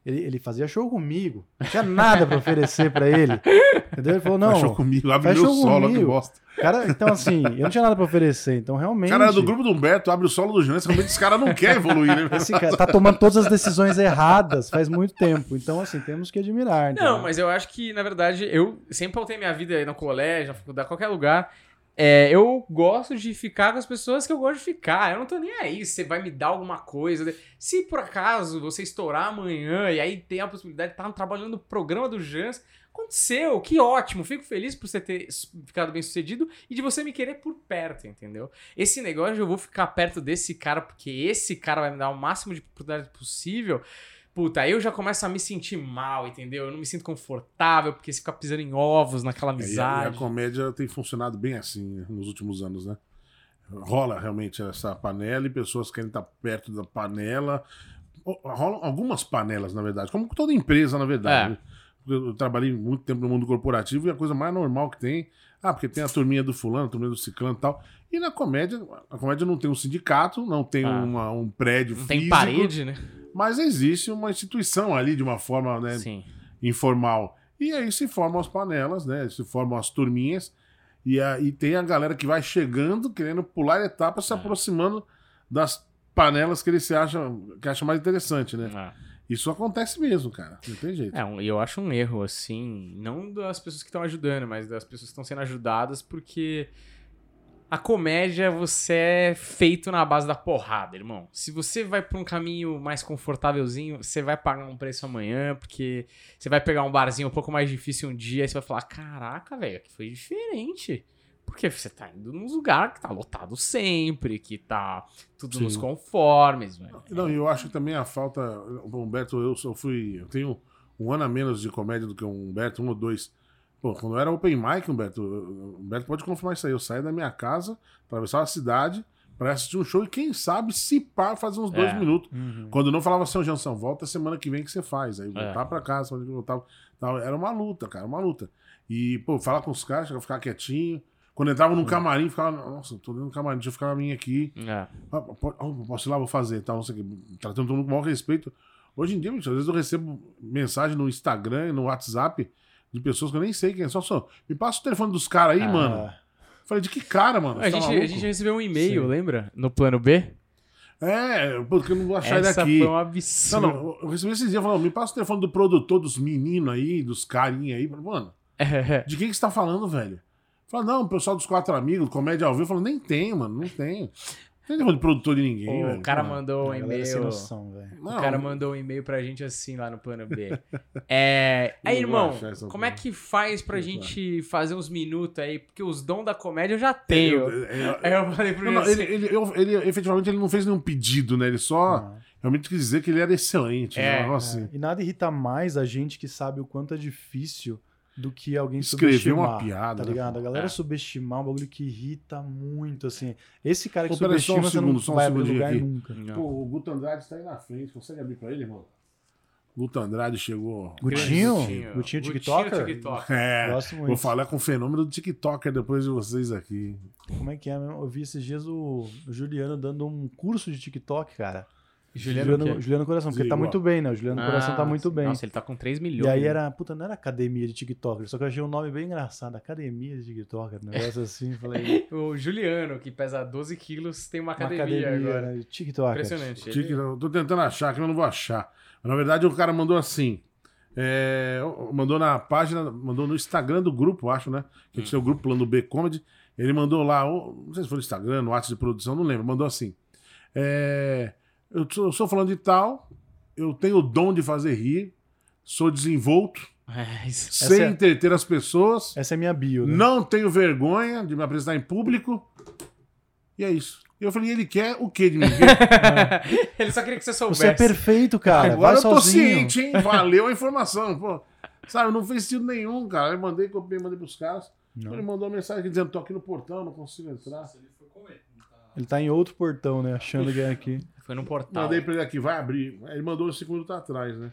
ele, ele fazia show comigo. Não tinha nada pra oferecer pra ele. Entendeu? Ele falou, não, Faz show comigo, abre faz meu show solo, que comigo. bosta. cara, então assim, eu não tinha nada pra oferecer. Então, realmente. O cara do grupo do Humberto, abre o solo do Jonas, realmente esse cara não quer evoluir, né? Esse cara tá tomando todas as decisões erradas faz muito tempo. Então, assim, temos que admirar. Não, mas eu acho que, na verdade, eu sempre pautei minha vida aí no colégio, na faculdade, qualquer lugar. É, eu gosto de ficar com as pessoas que eu gosto de ficar. Eu não tô nem aí se você vai me dar alguma coisa. Se por acaso você estourar amanhã e aí tem a possibilidade de estar trabalhando no programa do Jans, aconteceu, que ótimo. Fico feliz por você ter ficado bem sucedido e de você me querer por perto, entendeu? Esse negócio eu vou ficar perto desse cara porque esse cara vai me dar o máximo de oportunidade possível. Puta, aí eu já começo a me sentir mal, entendeu? Eu não me sinto confortável, porque você fica pisando em ovos naquela É, e a, amizade. comédia tem funcionado bem assim né, nos últimos anos, né? Rola realmente essa panela e pessoas querem estar perto da panela. Rolam algumas panelas, na verdade, como toda empresa, na verdade. É. né? Eu, eu trabalhei muito tempo no mundo corporativo e a coisa mais normal que tem. Ah, porque tem a turminha do fulano, a turminha do ciclano e tal. E na comédia, a comédia não tem um sindicato, não tem Ah. uma- um prédio Não físico. tem parede, né? Mas existe uma instituição ali de uma forma né, informal. E aí se formam as panelas, né? Se formam as turminhas. E aí tem a galera que vai chegando, querendo pular etapas, se É. aproximando das panelas que ele se acha, que acha mais interessante, né? É. Isso acontece mesmo, cara. Não tem jeito. É, eu acho um erro, assim, não das pessoas que estão ajudando, mas das pessoas que estão sendo ajudadas, porque a comédia você é feito na base da porrada, irmão. Se você vai pra um caminho mais confortávelzinho, você vai pagar um preço amanhã, porque você vai pegar um barzinho um pouco mais difícil um dia e você vai falar: caraca, velho, aqui foi diferente. Porque você tá indo num lugar que tá lotado sempre, que tá tudo Sim. nos conformes, velho. Não, e eu acho que também a falta. O Humberto, eu só fui. Eu tenho um ano a menos de comédia do que o Humberto, um ou dois. Pô, quando eu era open mic, Humberto, Humberto pode confirmar isso aí. Eu saí da minha casa, atravessava a cidade pra assistir um show e quem sabe se par fazer uns dois É. minutos. Uhum. Quando não falava assim, Jansão, volta semana que vem que você faz. Aí É. voltar pra casa, semana que vem voltava. Tal. Era uma luta, cara, uma luta. E, pô, falar com os caras, ficar quietinho. Quando entrava num camarim, ficava, nossa, tô dentro do camarim, deixa eu ficar na minha aqui. É. Ah, ah, Posso ir lá, vou fazer, tal, não sei o que. Tratando todo mundo com o maior respeito. Hoje em dia, bicho, às vezes eu recebo mensagem no Instagram, no WhatsApp, de pessoas que eu nem sei quem é. Só, só me passa o telefone dos caras aí, Ah, mano. Falei, de que cara, mano? A tá gente, a gente recebeu um e-mail, Sim. lembra? No plano B? É, porque eu não vou achar ele Essa aqui. foi um Não, absurdo. não, eu recebi esses dias falando, me passa o telefone do produtor, dos meninos aí, dos carinha aí. Mano, É. de quem que você tá falando, velho? Fala, não, o pessoal dos quatro amigos, comédia ao vivo. Eu falo, nem tem, mano, não tem. Não tem telefone de produtor de ninguém, velho. O cara Pô. mandou um e-mail. noção, velho. Não, O cara mandou um e-mail pra gente assim lá no plano B. É. Aí, irmão, como é que faz pra Eu gente fazer uns minutos aí? Porque os dons da comédia eu já tenho. Eu- eu- Aí eu falei pro Não, não, ele, ele, ele, eu- ele, efetivamente ele não fez nenhum pedido, né? Ele só Não. realmente quis dizer que ele era excelente. É, né? Um negócio assim. E nada irrita mais a gente que sabe o quanto é difícil do que alguém Escrever subestimar. uma piada, Tá né, ligado? pô? A galera É. subestimar é um bagulho que irrita muito, assim. Esse cara que Ô, só um subestima, você não segundo, só um vai abrir lugar aqui. nunca. Pô, o Guto Andrade está aí na frente. Consegue abrir pra ele, irmão? Guto Andrade chegou. Gutinho? Gutinho. TikToker? TikToker. É, Gosto muito. vou falar com o fenômeno do TikToker depois de vocês aqui. Como é que é mesmo? Eu vi esses dias o Juliano dando um curso de TikTok, cara. Juliano, o quê? Juliano Coração, porque ele tá muito bem, né? O Juliano Coração tá Ah, muito bem. Nossa, ele tá com 3 milhões. E aí era, puta, não era academia de TikToker, só que eu achei um nome bem engraçado, academia de TikToker, um negócio assim, falei, O Juliano, que pesa 12 quilos, tem uma uma academia, agora. né, de TikToker. Impressionante. Ele- eu tô tentando achar, que eu não vou achar. Mas, na verdade, o cara mandou assim. é, mandou na página, mandou no Instagram do grupo, acho, né? Que a gente tem o grupo Plano B Comedy. Ele mandou lá, não sei se foi no Instagram, no WhatsApp de produção, não lembro. Mandou assim. é, eu, sou, falando de tal, eu tenho o dom de fazer rir, sou desenvolto, É, isso- sei é- entreter as pessoas, Essa é minha bio, né? não tenho vergonha de me apresentar em público. E é isso. E eu falei, ele quer o quê de mim? ele só queria que você soubesse. Você é perfeito, cara. Agora Vai eu tô sozinho. ciente, hein? Valeu a informação. Pô. Sabe, não fez sentido nenhum, cara. Eu mandei, copiei, mandei pros caras. Não. Ele mandou uma mensagem aqui dizendo: tô aqui no portão, não consigo entrar. Ele tá em outro portão, né? Achando que é aqui. Foi no portal. Mandei pra ele aqui, vai abrir. Ele mandou cinco minutos atrás, né?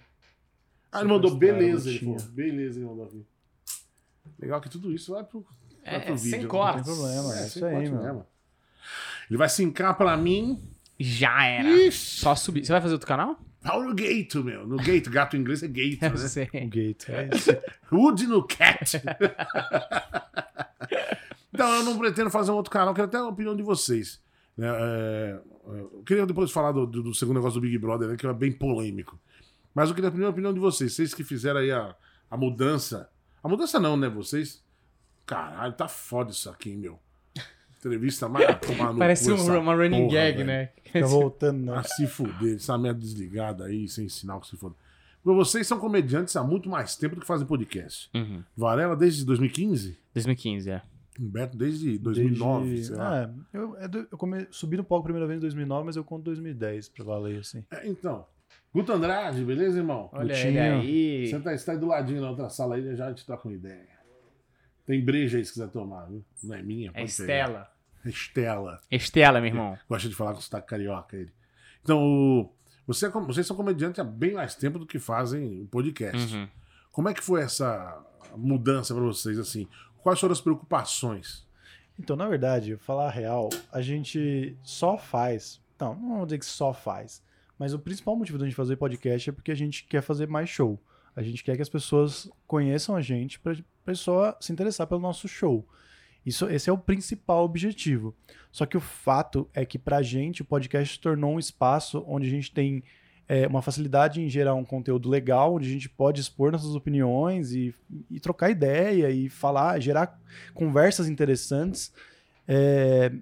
Ah, ele mandou beleza, ele falou. Beleza, ele mandou aqui. Legal que tudo isso vai pro, vai É, pro sem vídeo. cortes. Não tem problema, é sem isso aí, mesmo. Ele vai sincar pra mim. Já era. Ixi, Só subir. Você vai fazer outro canal? Paulo Gato, meu. No Gato, gato em inglês é Gato, Eu né? sei. O gate. É isso. Wood no Cat. então, eu não pretendo fazer um outro canal, quero até a opinião de vocês. né? É, é, eu queria depois falar do, do- do segundo negócio do Big Brother, né, que é bem polêmico. Mas eu queria a primeira opinião de vocês. Vocês que fizeram aí a, a mudança. A mudança não, né? Vocês. Caralho, tá foda isso aqui, hein, meu. Entrevista mais. tomar no Parece cu um- uma running porra, gag, velho. né? Fica voltando, né? Ah, se fuder, essa merda desligada aí, sem sinal que se foda. Porque vocês são comediantes há muito mais tempo do que fazem podcast. Uhum. Varela desde 2015? 2015, é. Humberto desde 2009, Desde- sei lá. É, eu, é eu come- subi no palco a primeira vez em 2009, mas eu conto 2010 pra valer, assim. É, então, Guto Andrade, beleza, irmão? Olha Gutinho. aí. Aí, você tá aí do ladinho na outra sala aí, já a gente troca uma ideia. Tem breja aí se quiser tomar, viu? Não é minha, É Estela. pegar. Estela. Estela, meu irmão. Gosta de falar com sotaque carioca ele. Então, o- você é com- vocês são comediantes há bem mais tempo do que fazem o podcast. Uhum. Como é que foi essa mudança pra vocês, assim? Quais foram as preocupações? Então, na verdade, falar a real, a gente só faz. Não, não vou dizer que só faz. Mas o principal motivo da gente fazer podcast é porque a gente quer fazer mais show. A gente quer que as pessoas conheçam a gente pra pessoa se interessar pelo nosso show. Isso, esse é o principal objetivo. Só que o fato é que pra gente o podcast tornou um espaço onde a gente tem é, uma facilidade em gerar um conteúdo legal, onde a gente pode expor nossas opiniões e, e trocar ideia e falar, gerar conversas interessantes. É,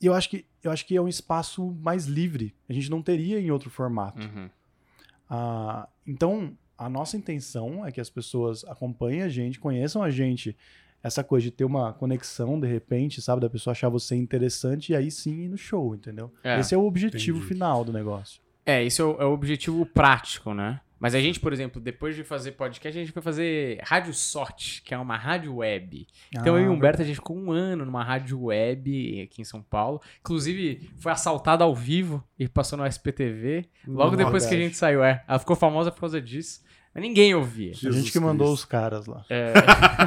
E eu acho que eu acho que é um espaço mais livre. A gente não teria em outro formato. Uhum. Ah, então, a nossa intenção é que as pessoas acompanhem a gente, conheçam a gente. Essa coisa de ter uma conexão, de repente, sabe? Da pessoa achar você interessante e aí sim ir no show, entendeu? É. Esse é o objetivo entendi. final do negócio. É, esse é o, é o objetivo prático, né? Mas a gente, por exemplo, depois de fazer podcast, a gente foi fazer Rádio Sorte, que é uma rádio web. Então Ah, eu e o Humberto, a gente ficou um ano numa rádio web aqui em São Paulo. Inclusive, foi assaltado ao vivo e passou no SPTV. Logo depois que a gente saiu, é. Ela ficou famosa por causa disso. Mas ninguém ouvia. A Jesus gente que mandou Cristo. os caras lá. É,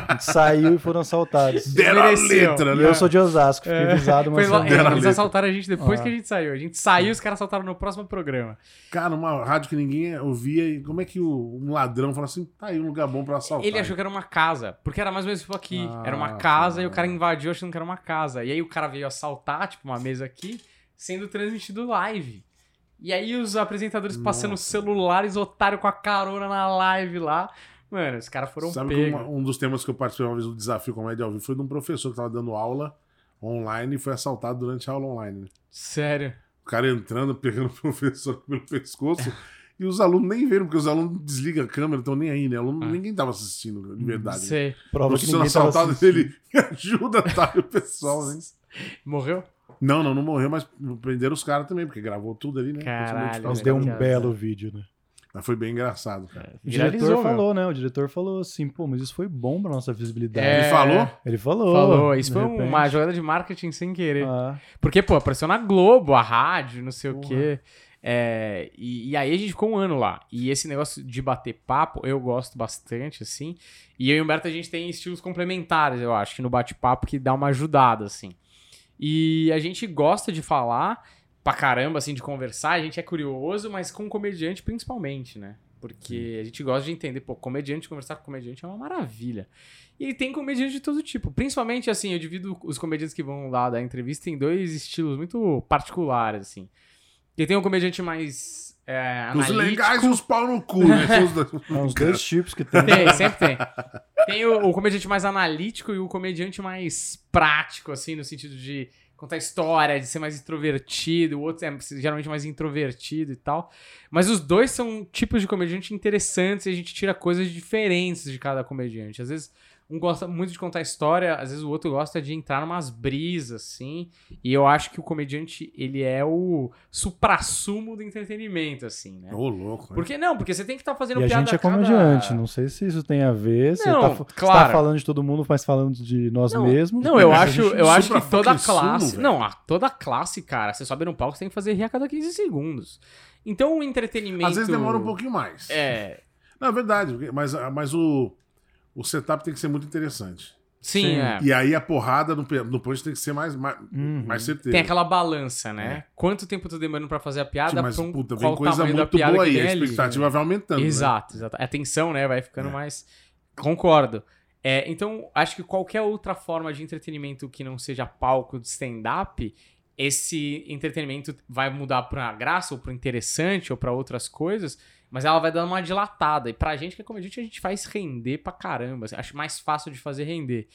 A gente saiu e foram assaltados. Deram a letra, E né? eu sou de Osasco, fiquei É. avisado, foi mas lá, não é, a eles letra. assaltaram a gente depois Ah. que a gente saiu. A gente saiu, os caras assaltaram no próximo programa. Cara, uma rádio que ninguém ouvia. E como é que o- um ladrão fala assim: tá aí um lugar bom pra assaltar? Ele achou que era uma casa, porque era mais ou menos tipo aqui. Ah, era uma casa tá. e o cara invadiu achando que era uma casa. E aí o cara veio assaltar, tipo, uma mesa aqui, sendo transmitido live. E aí os apresentadores passando Nossa. celulares, otário com a carona na live lá. Mano, os caras foram Sabe que uma- um dos temas que eu participei uma vez do desafio comédia ao vivo foi de um professor que tava dando aula online e foi assaltado durante a aula online. né? Sério. O cara entrando, pegando o professor pelo pescoço. E os alunos nem viram, porque os alunos desligam a câmera, estão nem aí, né? Aluno, Ah. Ninguém tava assistindo, de verdade. né? Sei. O prova que professor tava assaltado dele me ajuda, tá? E o pessoal, né? Morreu? Não, não, não morreu, mas prenderam os caras também, porque gravou tudo ali, né? Caralho, Mas Olha, deu um cara. belo vídeo, né? Mas foi bem engraçado, cara. O Viralizou, diretor falou, né? O diretor falou assim, pô, mas isso foi bom pra nossa visibilidade. É, Ele falou? Ele falou. Falou. Isso foi repente. uma jogada de marketing sem querer. Ah, Porque, pô, apareceu na Globo, a rádio, não sei o Porra. quê. É, e, e aí a gente ficou um ano lá. E esse negócio de bater papo, eu gosto bastante, assim. E eu e o Humberto, a gente tem estilos complementares, eu acho, que no bate-papo que dá uma ajudada, assim. E a gente gosta de falar pra caramba, assim, de conversar. A gente é curioso, mas com comediante principalmente, né? Porque a gente gosta de entender, pô, comediante, conversar com comediante é uma maravilha. E tem comediante de todo tipo. Principalmente, assim, eu divido os comediantes que vão lá dar entrevista em dois estilos muito particulares, assim. E tem um comediante mais é, Os legais e os pau no cu, né? São os dois. é tipos que tem. Tem, sempre tem. Tem o, o comediante mais analítico e o comediante mais prático, assim, no sentido de contar história, de ser mais introvertido. O outro é geralmente mais introvertido e tal. Mas os dois são tipos de comediante interessantes e a gente tira coisas diferentes de cada comediante. Às vezes um gosta muito de contar história, às vezes o outro gosta de entrar numas brisas, assim. E eu acho que o comediante, ele é o suprassumo do entretenimento, assim, né? Ô, louco. Porque não, porque você tem que estar fazendo E a piada gente é cada- comediante, não sei se isso tem a ver. Você Não, tá, você claro. tá falando de todo mundo, mas falando de nós Não, mesmos. Não, eu a acho, eu acho que toda sumo, classe. velho. não, a- toda classe, cara, você sobe no palco, você tem que fazer rir a cada 15 segundos. Então o entretenimento. Às vezes demora um pouquinho mais. É. Não, é verdade, mas, mas o, o setup tem que ser muito interessante. Sim, Sim. é. E aí a porrada no, no punch tem que ser mais, mais, Uhum. mais certeira. Tem aquela balança, né? Quanto tempo tô demorando pra fazer a piada? mas, pra um, puta, vem coisa muito boa aí. A ali, expectativa né? vai aumentando. né? Exato, exato. A tensão, né, vai ficando É. mais. Concordo. É, então, acho que qualquer outra forma de entretenimento que não seja palco de stand-up, esse entretenimento vai mudar pra graça, ou pro interessante, ou pra outras coisas, mas ela vai dando uma dilatada. E pra gente que é comediante, a gente faz render pra caramba. assim, Acho mais fácil de fazer render.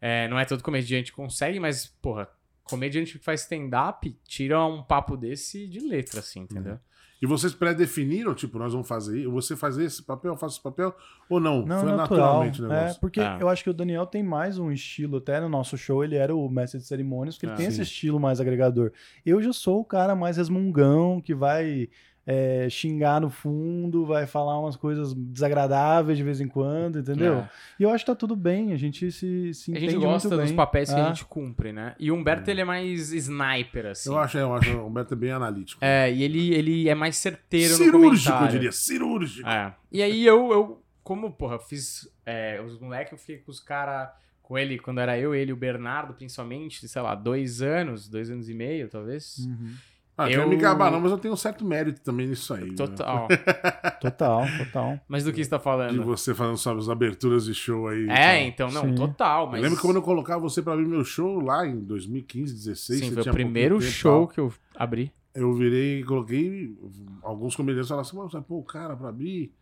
É, não é todo comediante que consegue, mas, porra, comediante que faz stand-up tira um papo desse de letra, assim, entendeu? E vocês pré-definiram, tipo, nós vamos fazer, você faz esse papel, eu faço esse papel, ou não? Não, Foi natural. naturalmente o É, negócio. porque Ah. eu acho que o Daniel tem mais um estilo, até no nosso show ele era o mestre de cerimônias, porque Ah, ele tem sim. esse estilo mais agregador. Eu já sou o cara mais resmungão, que vai é, xingar no fundo, vai falar umas coisas desagradáveis de vez em quando, entendeu? É. E eu acho que tá tudo bem, a gente se, se A entende gente gosta muito dos bem. papéis que Ah. a gente cumpre, né? E o Humberto, ele é mais sniper, assim. Eu acho, é, eu acho o Humberto é bem analítico. É, e ele, ele é mais certeiro no cirúrgico, eu diria, cirúrgico. É. E aí eu, eu como, porra, fiz é, os moleques, eu fiquei com os caras, com ele, quando era eu, ele e o Bernardo, principalmente, sei lá, dois anos, dois anos e meio, talvez. Uhum. Ah, Eu- me gabar, não, mas eu tenho um certo mérito também nisso aí. né? Total. Total, total. Mas do que você tá De falando? você falando sobre as aberturas de show aí. É, então, não, Sim. total. Eu Mas... lembro que quando eu colocava você pra abrir meu show lá em 2015, 16, Sim, você foi o primeiro tempo show tal. que eu abri. Eu virei e coloquei. Alguns comediantes falaram assim, mas pô, o cara pra abrir.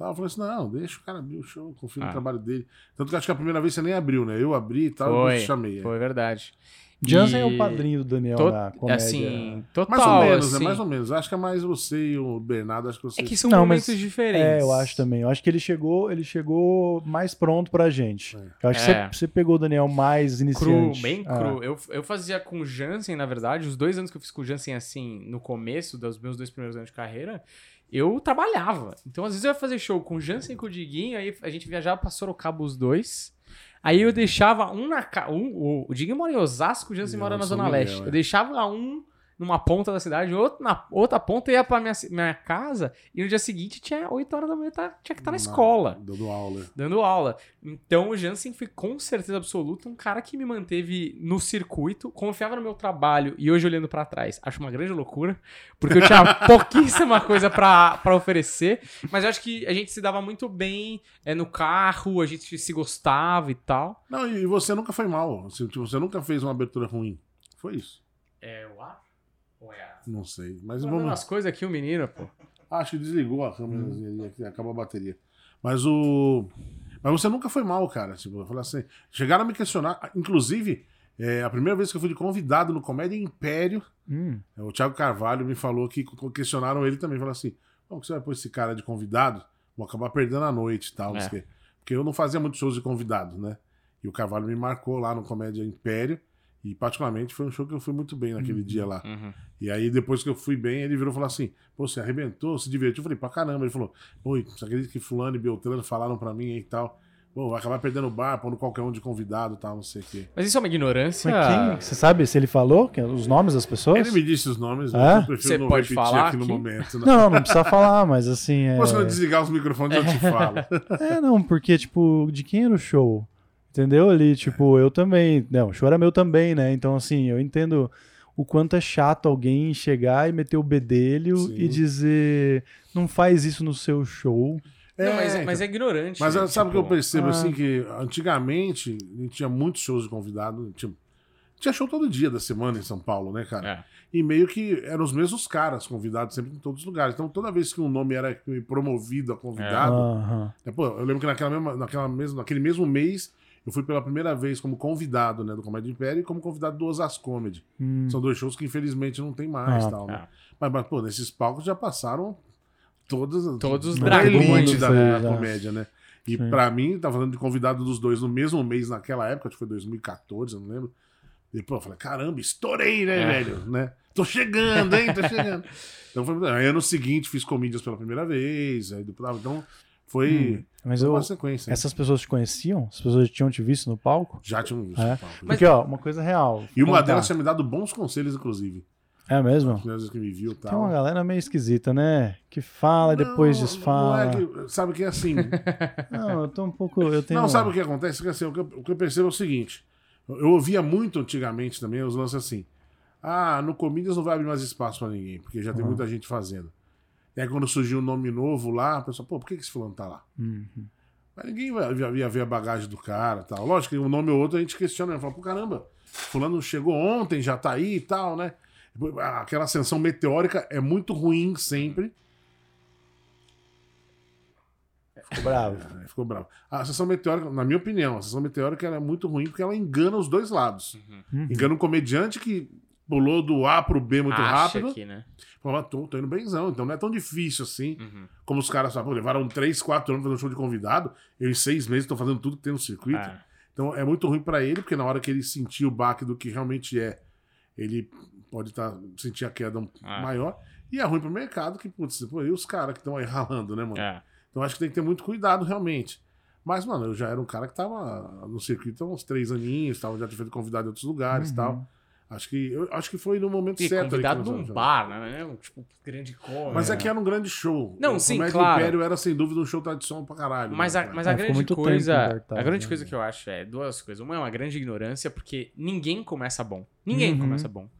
Tal. Eu falei assim, não, deixa o cara abrir o show, confio Ah. no trabalho dele. Tanto que acho que a primeira vez você nem abriu, né? Eu abri e tal, Foi, eu te chamei. é. Foi verdade. Jansen E- é o padrinho do Daniel To- na comédia. Assim, total, Mais ou menos, assim. né? Mais ou menos. Acho que é mais você e o Bernardo, acho que É vocês. que são Não, mas- momentos diferentes. É, eu acho também. Eu acho que ele chegou, ele chegou mais pronto pra gente. Eu acho que É. você, você pegou o Daniel mais Cru, iniciante. bem Ah. cru. Eu, eu fazia com o Jansen, na verdade, os dois anos que eu fiz com o Jansen, assim, no começo dos meus dois primeiros anos de carreira, eu trabalhava. Então, às vezes eu ia fazer show com o Jansen e com o Diguinho, aí a gente viajava pra Sorocaba os dois. Aí eu deixava um na casa. Um, o, o Diguinho mora em Osasco, o Jansen mora na Zona Miguel, Leste. é. Eu deixava um numa ponta da cidade, outra, na outra ponta ia pra minha, minha casa, e no dia seguinte tinha 8 horas da manhã, tá- tinha que estar na escola Dando aula. dando aula. Então o Jansen foi com certeza absoluta um cara que me manteve no circuito, confiava no meu trabalho e hoje olhando pra trás, acho uma grande loucura, porque eu tinha pouquíssima coisa pra pra oferecer, mas eu acho que a gente se dava muito bem é, no carro, a gente se gostava e tal. Não, e você nunca foi mal. Assim, tipo, você nunca fez uma abertura ruim. Foi isso. É o A? Ou é A? Não sei. Mas Mandando vamos. as coisas aqui, o menino, pô. Ah, acho que desligou a câmera que acabou a bateria. Mas o. Mas você nunca foi mal, cara. Tipo, eu falei assim. Chegaram a me questionar. Inclusive, é, a primeira vez que eu fui de convidado no Comédia Império, Hum. o Thiago Carvalho me falou que questionaram ele também. Falaram assim: como que você vai pôr esse cara de convidado? Vou acabar perdendo a noite e tal. quê. Porque eu não fazia muitos shows de convidados, né? E o Carvalho me marcou lá no Comédia Império. E, particularmente, foi um show que eu fui muito bem naquele dia lá. Uhum. E aí, depois que eu fui bem, ele virou e falou assim: Pô, você arrebentou, se divertiu? Eu falei: Pra caramba. Ele falou: Pô, você acredita que Fulano e Beltrano falaram pra mim aí e tal? Pô, vai acabar perdendo o bar, pondo qualquer um de convidado e tal, não sei o quê. Mas isso é uma ignorância. Mas quem, você sabe se ele falou que- os nomes das pessoas? Ele me disse os nomes, É? mas eu prefiro Você não pode repetir falar aqui no momento. Né? Não, não precisa falar, mas assim. É... Eu desligar os microfones, eu te falo. é, não, porque, tipo, de quem era o show? Entendeu? Ali, tipo, eu também. Não, o show era meu também, né? Então, assim, eu entendo o quanto é chato alguém chegar e meter o bedelho Sim. e dizer não faz isso no seu show. Não, mas, É, mas é ignorante. Mas né? sabe o que eu Tipo, percebo, ah. assim, que antigamente a gente tinha muitos shows de convidado. Tinha, tinha show todo dia da semana em São Paulo, né, cara? É. E meio que eram os mesmos caras convidados sempre em todos os lugares. Então toda vez que um nome era promovido a convidado. Aham. é, pô, eu lembro que naquela mesma, naquela mesma, naquele mesmo mês eu fui pela primeira vez como convidado né, do Comédia Império e como convidado do Osas Comedy. Hum. São dois shows que infelizmente não tem mais. Ah, tal, né? é. mas, mas, pô, nesses palcos já passaram todas, Todos os dragões elite da, aí, da comédia, né? E Sim. pra mim, tá falando de convidado dos dois no mesmo mês naquela época, acho que foi 2014, eu não lembro. E, pô, eu falei, caramba, estourei, né, É. velho? Né? Tô chegando, hein? Tô chegando. então foi. Aí ano seguinte fiz comídias pela primeira vez. Aí depois, então foi, Hum, Mas foi eu, uma sequência. essas pessoas te conheciam? As pessoas tinham te visto no palco? Já tinham visto. É. palco. Porque, ó, uma coisa real. E uma delas tinha me dado bons conselhos, inclusive. É mesmo? As primeiras vezes que me viu e Tem uma tal. galera meio esquisita, né? Que fala e depois desfala. Não é que, sabe que é assim. Não, eu tô um pouco. Eu tenho Não, sabe o que acontece? Que, assim, o, que eu, o que eu percebo é o seguinte: eu, ouvia muito antigamente também os lances assim. Ah, no Comídias não vai abrir mais espaço pra ninguém, porque já tem Uhum. muita gente fazendo. E aí quando surgiu um nome novo lá, a pessoa, pô, por que esse fulano tá lá? Uhum. Mas ninguém vai, ia, ia ver a bagagem do cara e tal. Lógico que um nome ou outro a gente questiona, né? fala, pô, caramba, fulano chegou ontem, já tá aí e tal, né? Aquela ascensão meteórica é muito ruim sempre. Ficou bravo. É, ficou bravo. A sessão meteórica, na minha opinião, a sessão meteórica ela é muito ruim porque ela engana os dois lados. Uhum. Engana um comediante que pulou do A pro B muito Acha rápido. que, né? Fala, tô, tô indo benzão, então não é tão difícil assim. Uhum. Como os caras pô, levaram 3, 4 anos fazendo show de convidado. Eu, em seis meses, tô fazendo tudo que tem no circuito. É. Então é muito ruim pra ele, porque na hora que ele sentir o baque do que realmente é, ele pode tá, sentir a queda um- Ah. maior. E é ruim pro mercado, que, putz, pô, e os caras que estão aí ralando, né, mano? É. Então acho que tem que ter muito cuidado, realmente. Mas, mano, eu já era um cara que tava no circuito há uns três aninhos, tava, já tinha feito convidado em outros lugares e Uhum. tal. Acho que, eu, acho que foi no momento E certo. convidado um fomos. bar, né? Um, Tipo, grande cor. Mas é que era um grande show. Não, o sim, Comédia claro. Império era, sem dúvida, um show tradicional pra caralho. Mas né, a, mas a É, ficou grande coisa. A grande né? coisa que eu acho é duas coisas. Uma é uma grande ignorância, porque ninguém começa bom. Ninguém Uhum. começa bom.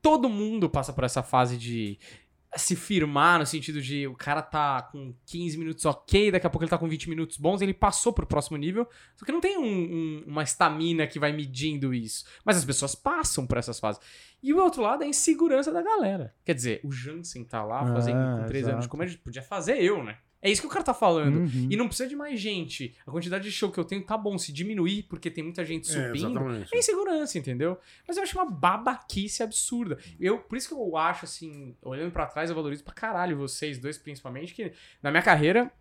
Todo mundo passa por essa fase de se firmar, no sentido de o cara tá com 15 minutos ok, daqui a pouco ele tá com 20 minutos bons, ele passou pro próximo nível. Só que não tem um- um- uma estamina que vai medindo isso. Mas as pessoas passam por essas fases. E o outro lado é a insegurança da galera. Quer dizer, o Jansen tá lá fazendo Ah, com 3 anos de comédia, podia fazer eu, né? É isso que o cara tá falando. Uhum. E não precisa de mais gente. A quantidade de show que eu tenho tá bom. Se diminuir porque tem muita gente É, subindo, exatamente. é insegurança, entendeu? Mas eu acho uma babaquice absurda. Eu, por isso que eu acho, assim, olhando pra trás, eu valorizo pra caralho vocês dois, principalmente, que na minha carreira,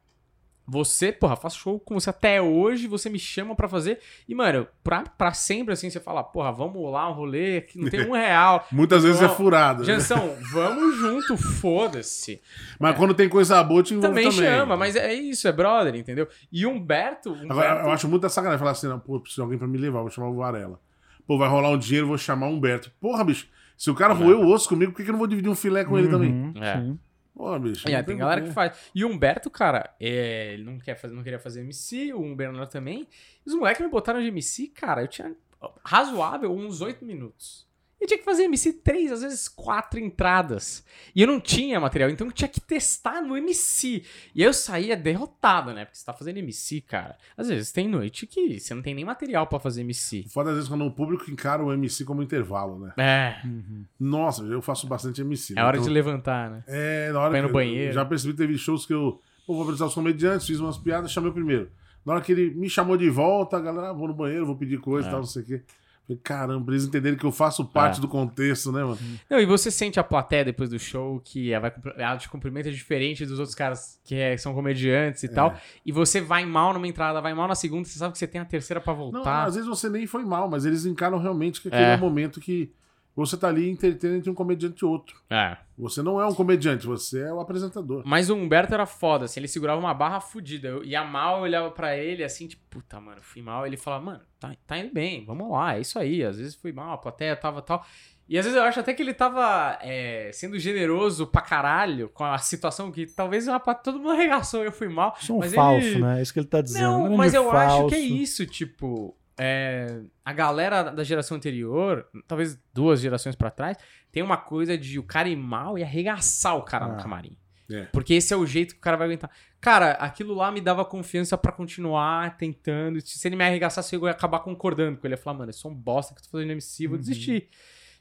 você, porra, faço show com você até hoje, você me chama pra fazer. E, mano, pra, pra sempre, assim, você fala, porra, vamos lá, um rolê que não tem um real. Muitas vezes é furado. né? Jansão, vamos junto, foda-se. Mas quando tem coisa boa, eu te Também, também. chama, mas é isso, é brother, entendeu? E Humberto. Humberto Agora, eu acho muita sacanagem falar assim, não, pô, preciso de alguém pra me levar, vou chamar o Varela. Pô, vai rolar um dinheiro, vou chamar o Humberto. Porra, bicho, Se o cara roeu o osso comigo, por que, que eu não vou dividir um filé com ele também? Uhum, É. sim. Pô, bicho. É, tem galera que faz. E o Humberto, cara, é, ele não, quer fazer, não queria fazer MC, o Bernardo também. Os moleques me botaram de MC, cara, eu tinha razoável uns oito minutos. Eu tinha que fazer MC três, às vezes quatro entradas. E eu não tinha material, então eu tinha que testar no MC. E aí eu saía derrotado, né? Porque você tá fazendo MC, cara. Às vezes tem noite que você não tem nem material pra fazer MC. Foda às vezes quando o público encara o MC como intervalo, né? É. Uhum. Nossa, eu faço bastante MC. É né? hora Então, de levantar, né? É, na hora Vai que no eu- banheiro. Já percebi que teve shows que eu pô, vou apresentar os comediantes, fiz umas piadas, chamei o primeiro. Na hora que ele me chamou de volta, a galera, ah, vou no banheiro, vou pedir coisa e É. tal, não sei o quê. Falei, caramba, eles entenderem que eu faço parte É. do contexto, né, mano? Não, e você sente a plateia depois do show que ela, vai, ela te cumprimenta diferente dos outros caras que é- são comediantes e tal. E você vai mal numa entrada, vai mal na segunda, você sabe que você tem a terceira pra Não, voltar. às vezes você nem foi mal, mas eles encaram realmente que aquele É. é o momento que você tá ali entretendo entre um comediante e outro. É. Você não é um comediante, você é o apresentador. Mas o Humberto era foda, assim, ele segurava uma barra fodida. Eu ia mal, eu olhava pra ele assim, tipo, puta, mano, fui mal. Ele falava, mano, tá, tá indo bem, vamos lá, é isso aí. Às vezes fui mal, a plateia tava tal. E às vezes eu acho até que ele tava é, sendo generoso pra caralho com a situação que talvez uma, todo mundo arregaçou, eu fui mal. Sou um Mas falso, ele- né? É isso que ele tá dizendo. Não, mas eu acho que é falso. isso, tipo, é, a galera da geração anterior, talvez duas gerações pra trás, tem uma coisa de o cara ir mal e arregaçar o cara no Ah. camarim. É. Porque esse é o jeito que o cara vai aguentar. Cara, aquilo lá me dava confiança pra continuar tentando. Se ele me arregaçasse, eu ia acabar concordando com ele. Eu ia falar, mano, eu sou um bosta que eu tô fazendo MC, vou Uhum. desistir.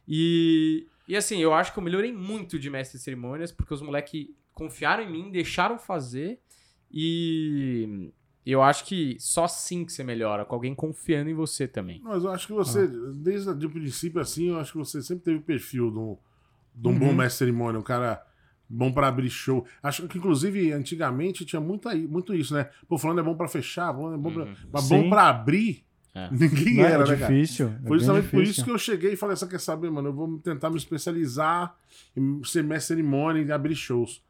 E, e assim, eu acho que eu melhorei muito de mestre de cerimônias, porque os moleques confiaram em mim, deixaram fazer. E eu acho que só assim que você melhora, com alguém confiando em você também. Mas eu acho que você, Ah. desde o princípio, assim, eu acho que você sempre teve o perfil de um, de um Uhum. bom mestre de cerimônia, um cara bom pra abrir show. Acho que, inclusive, antigamente tinha muito, aí- muito isso, né? Pô, falando é bom pra fechar, falando é bom pra... Uhum. Mas Sim. bom pra abrir, É. ninguém Não, era, é né, cara? difícil. é Foi justamente por difícil. isso que eu cheguei e falei, você quer saber, mano? Eu vou tentar me especializar em ser mestre de cerimônia e abrir shows.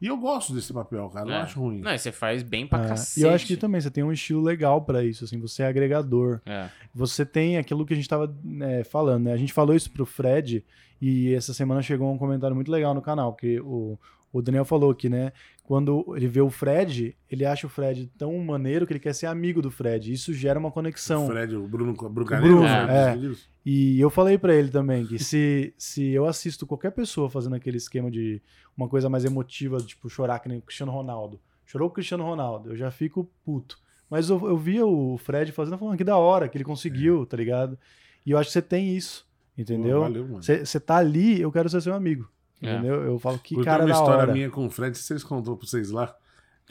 E eu gosto desse papel, cara. Eu É. não acho ruim. Não, e você faz bem pra É, cacete. E eu acho que também você tem um estilo legal pra isso, assim, você é agregador. É. Você tem aquilo que a gente tava né, falando, né? A gente falou isso pro Fred e essa semana chegou um comentário muito legal no canal, que o, o Daniel falou que, né, quando ele vê o Fred, ele acha o Fred tão maneiro que ele quer ser amigo do Fred. Isso gera uma conexão. O Fred, o Bruno, o Bruno O Bruno, o Fred é. E eu falei pra ele também que se, se eu assisto qualquer pessoa fazendo aquele esquema de uma coisa mais emotiva, tipo chorar que nem o Cristiano Ronaldo. Chorou o Cristiano Ronaldo, eu já fico puto. Mas eu, eu via o Fred fazendo, falando que da hora, que ele conseguiu, tá ligado? E eu acho que você tem isso, entendeu? Pô, valeu, mano. Você tá ali, eu quero ser seu amigo. É. Entendeu? Eu falo que Porque cara tem uma da história hora. minha com o Fred, se eles contou pra vocês lá,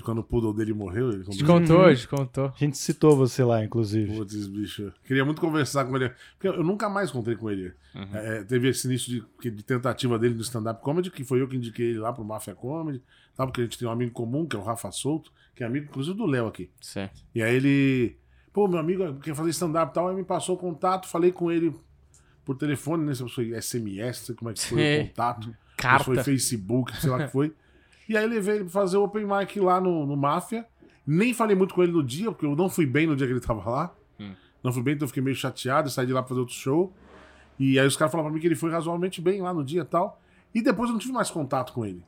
quando o poodle dele morreu. Ele Te contou. contou, te contou. A gente citou você lá, inclusive. Putz, bicho. Queria muito conversar com ele. Porque eu nunca mais encontrei com ele. Uhum. É, teve esse início de, de tentativa dele no stand-up comedy, que foi eu que indiquei ele lá pro Mafia Comedy. Tá? Porque a gente tem um amigo comum, que é o Rafa Souto, que é amigo, inclusive, do Léo aqui. Certo. E aí ele. Pô, meu amigo quer fazer stand-up e tal. Aí me passou o contato, falei com ele por telefone, né? Se foi SMS, como é que foi Sim. o contato. Carta. Foi Facebook, sei lá o que foi. E aí levei ele pra fazer o open mic lá no, no Máfia. Nem falei muito com ele no dia, porque eu não fui bem no dia que ele tava lá. Hum. Não fui bem, então eu fiquei meio chateado, saí de lá pra fazer outro show. E aí os caras falaram pra mim que ele foi razoavelmente bem lá no dia e tal. E depois eu não tive mais contato com ele.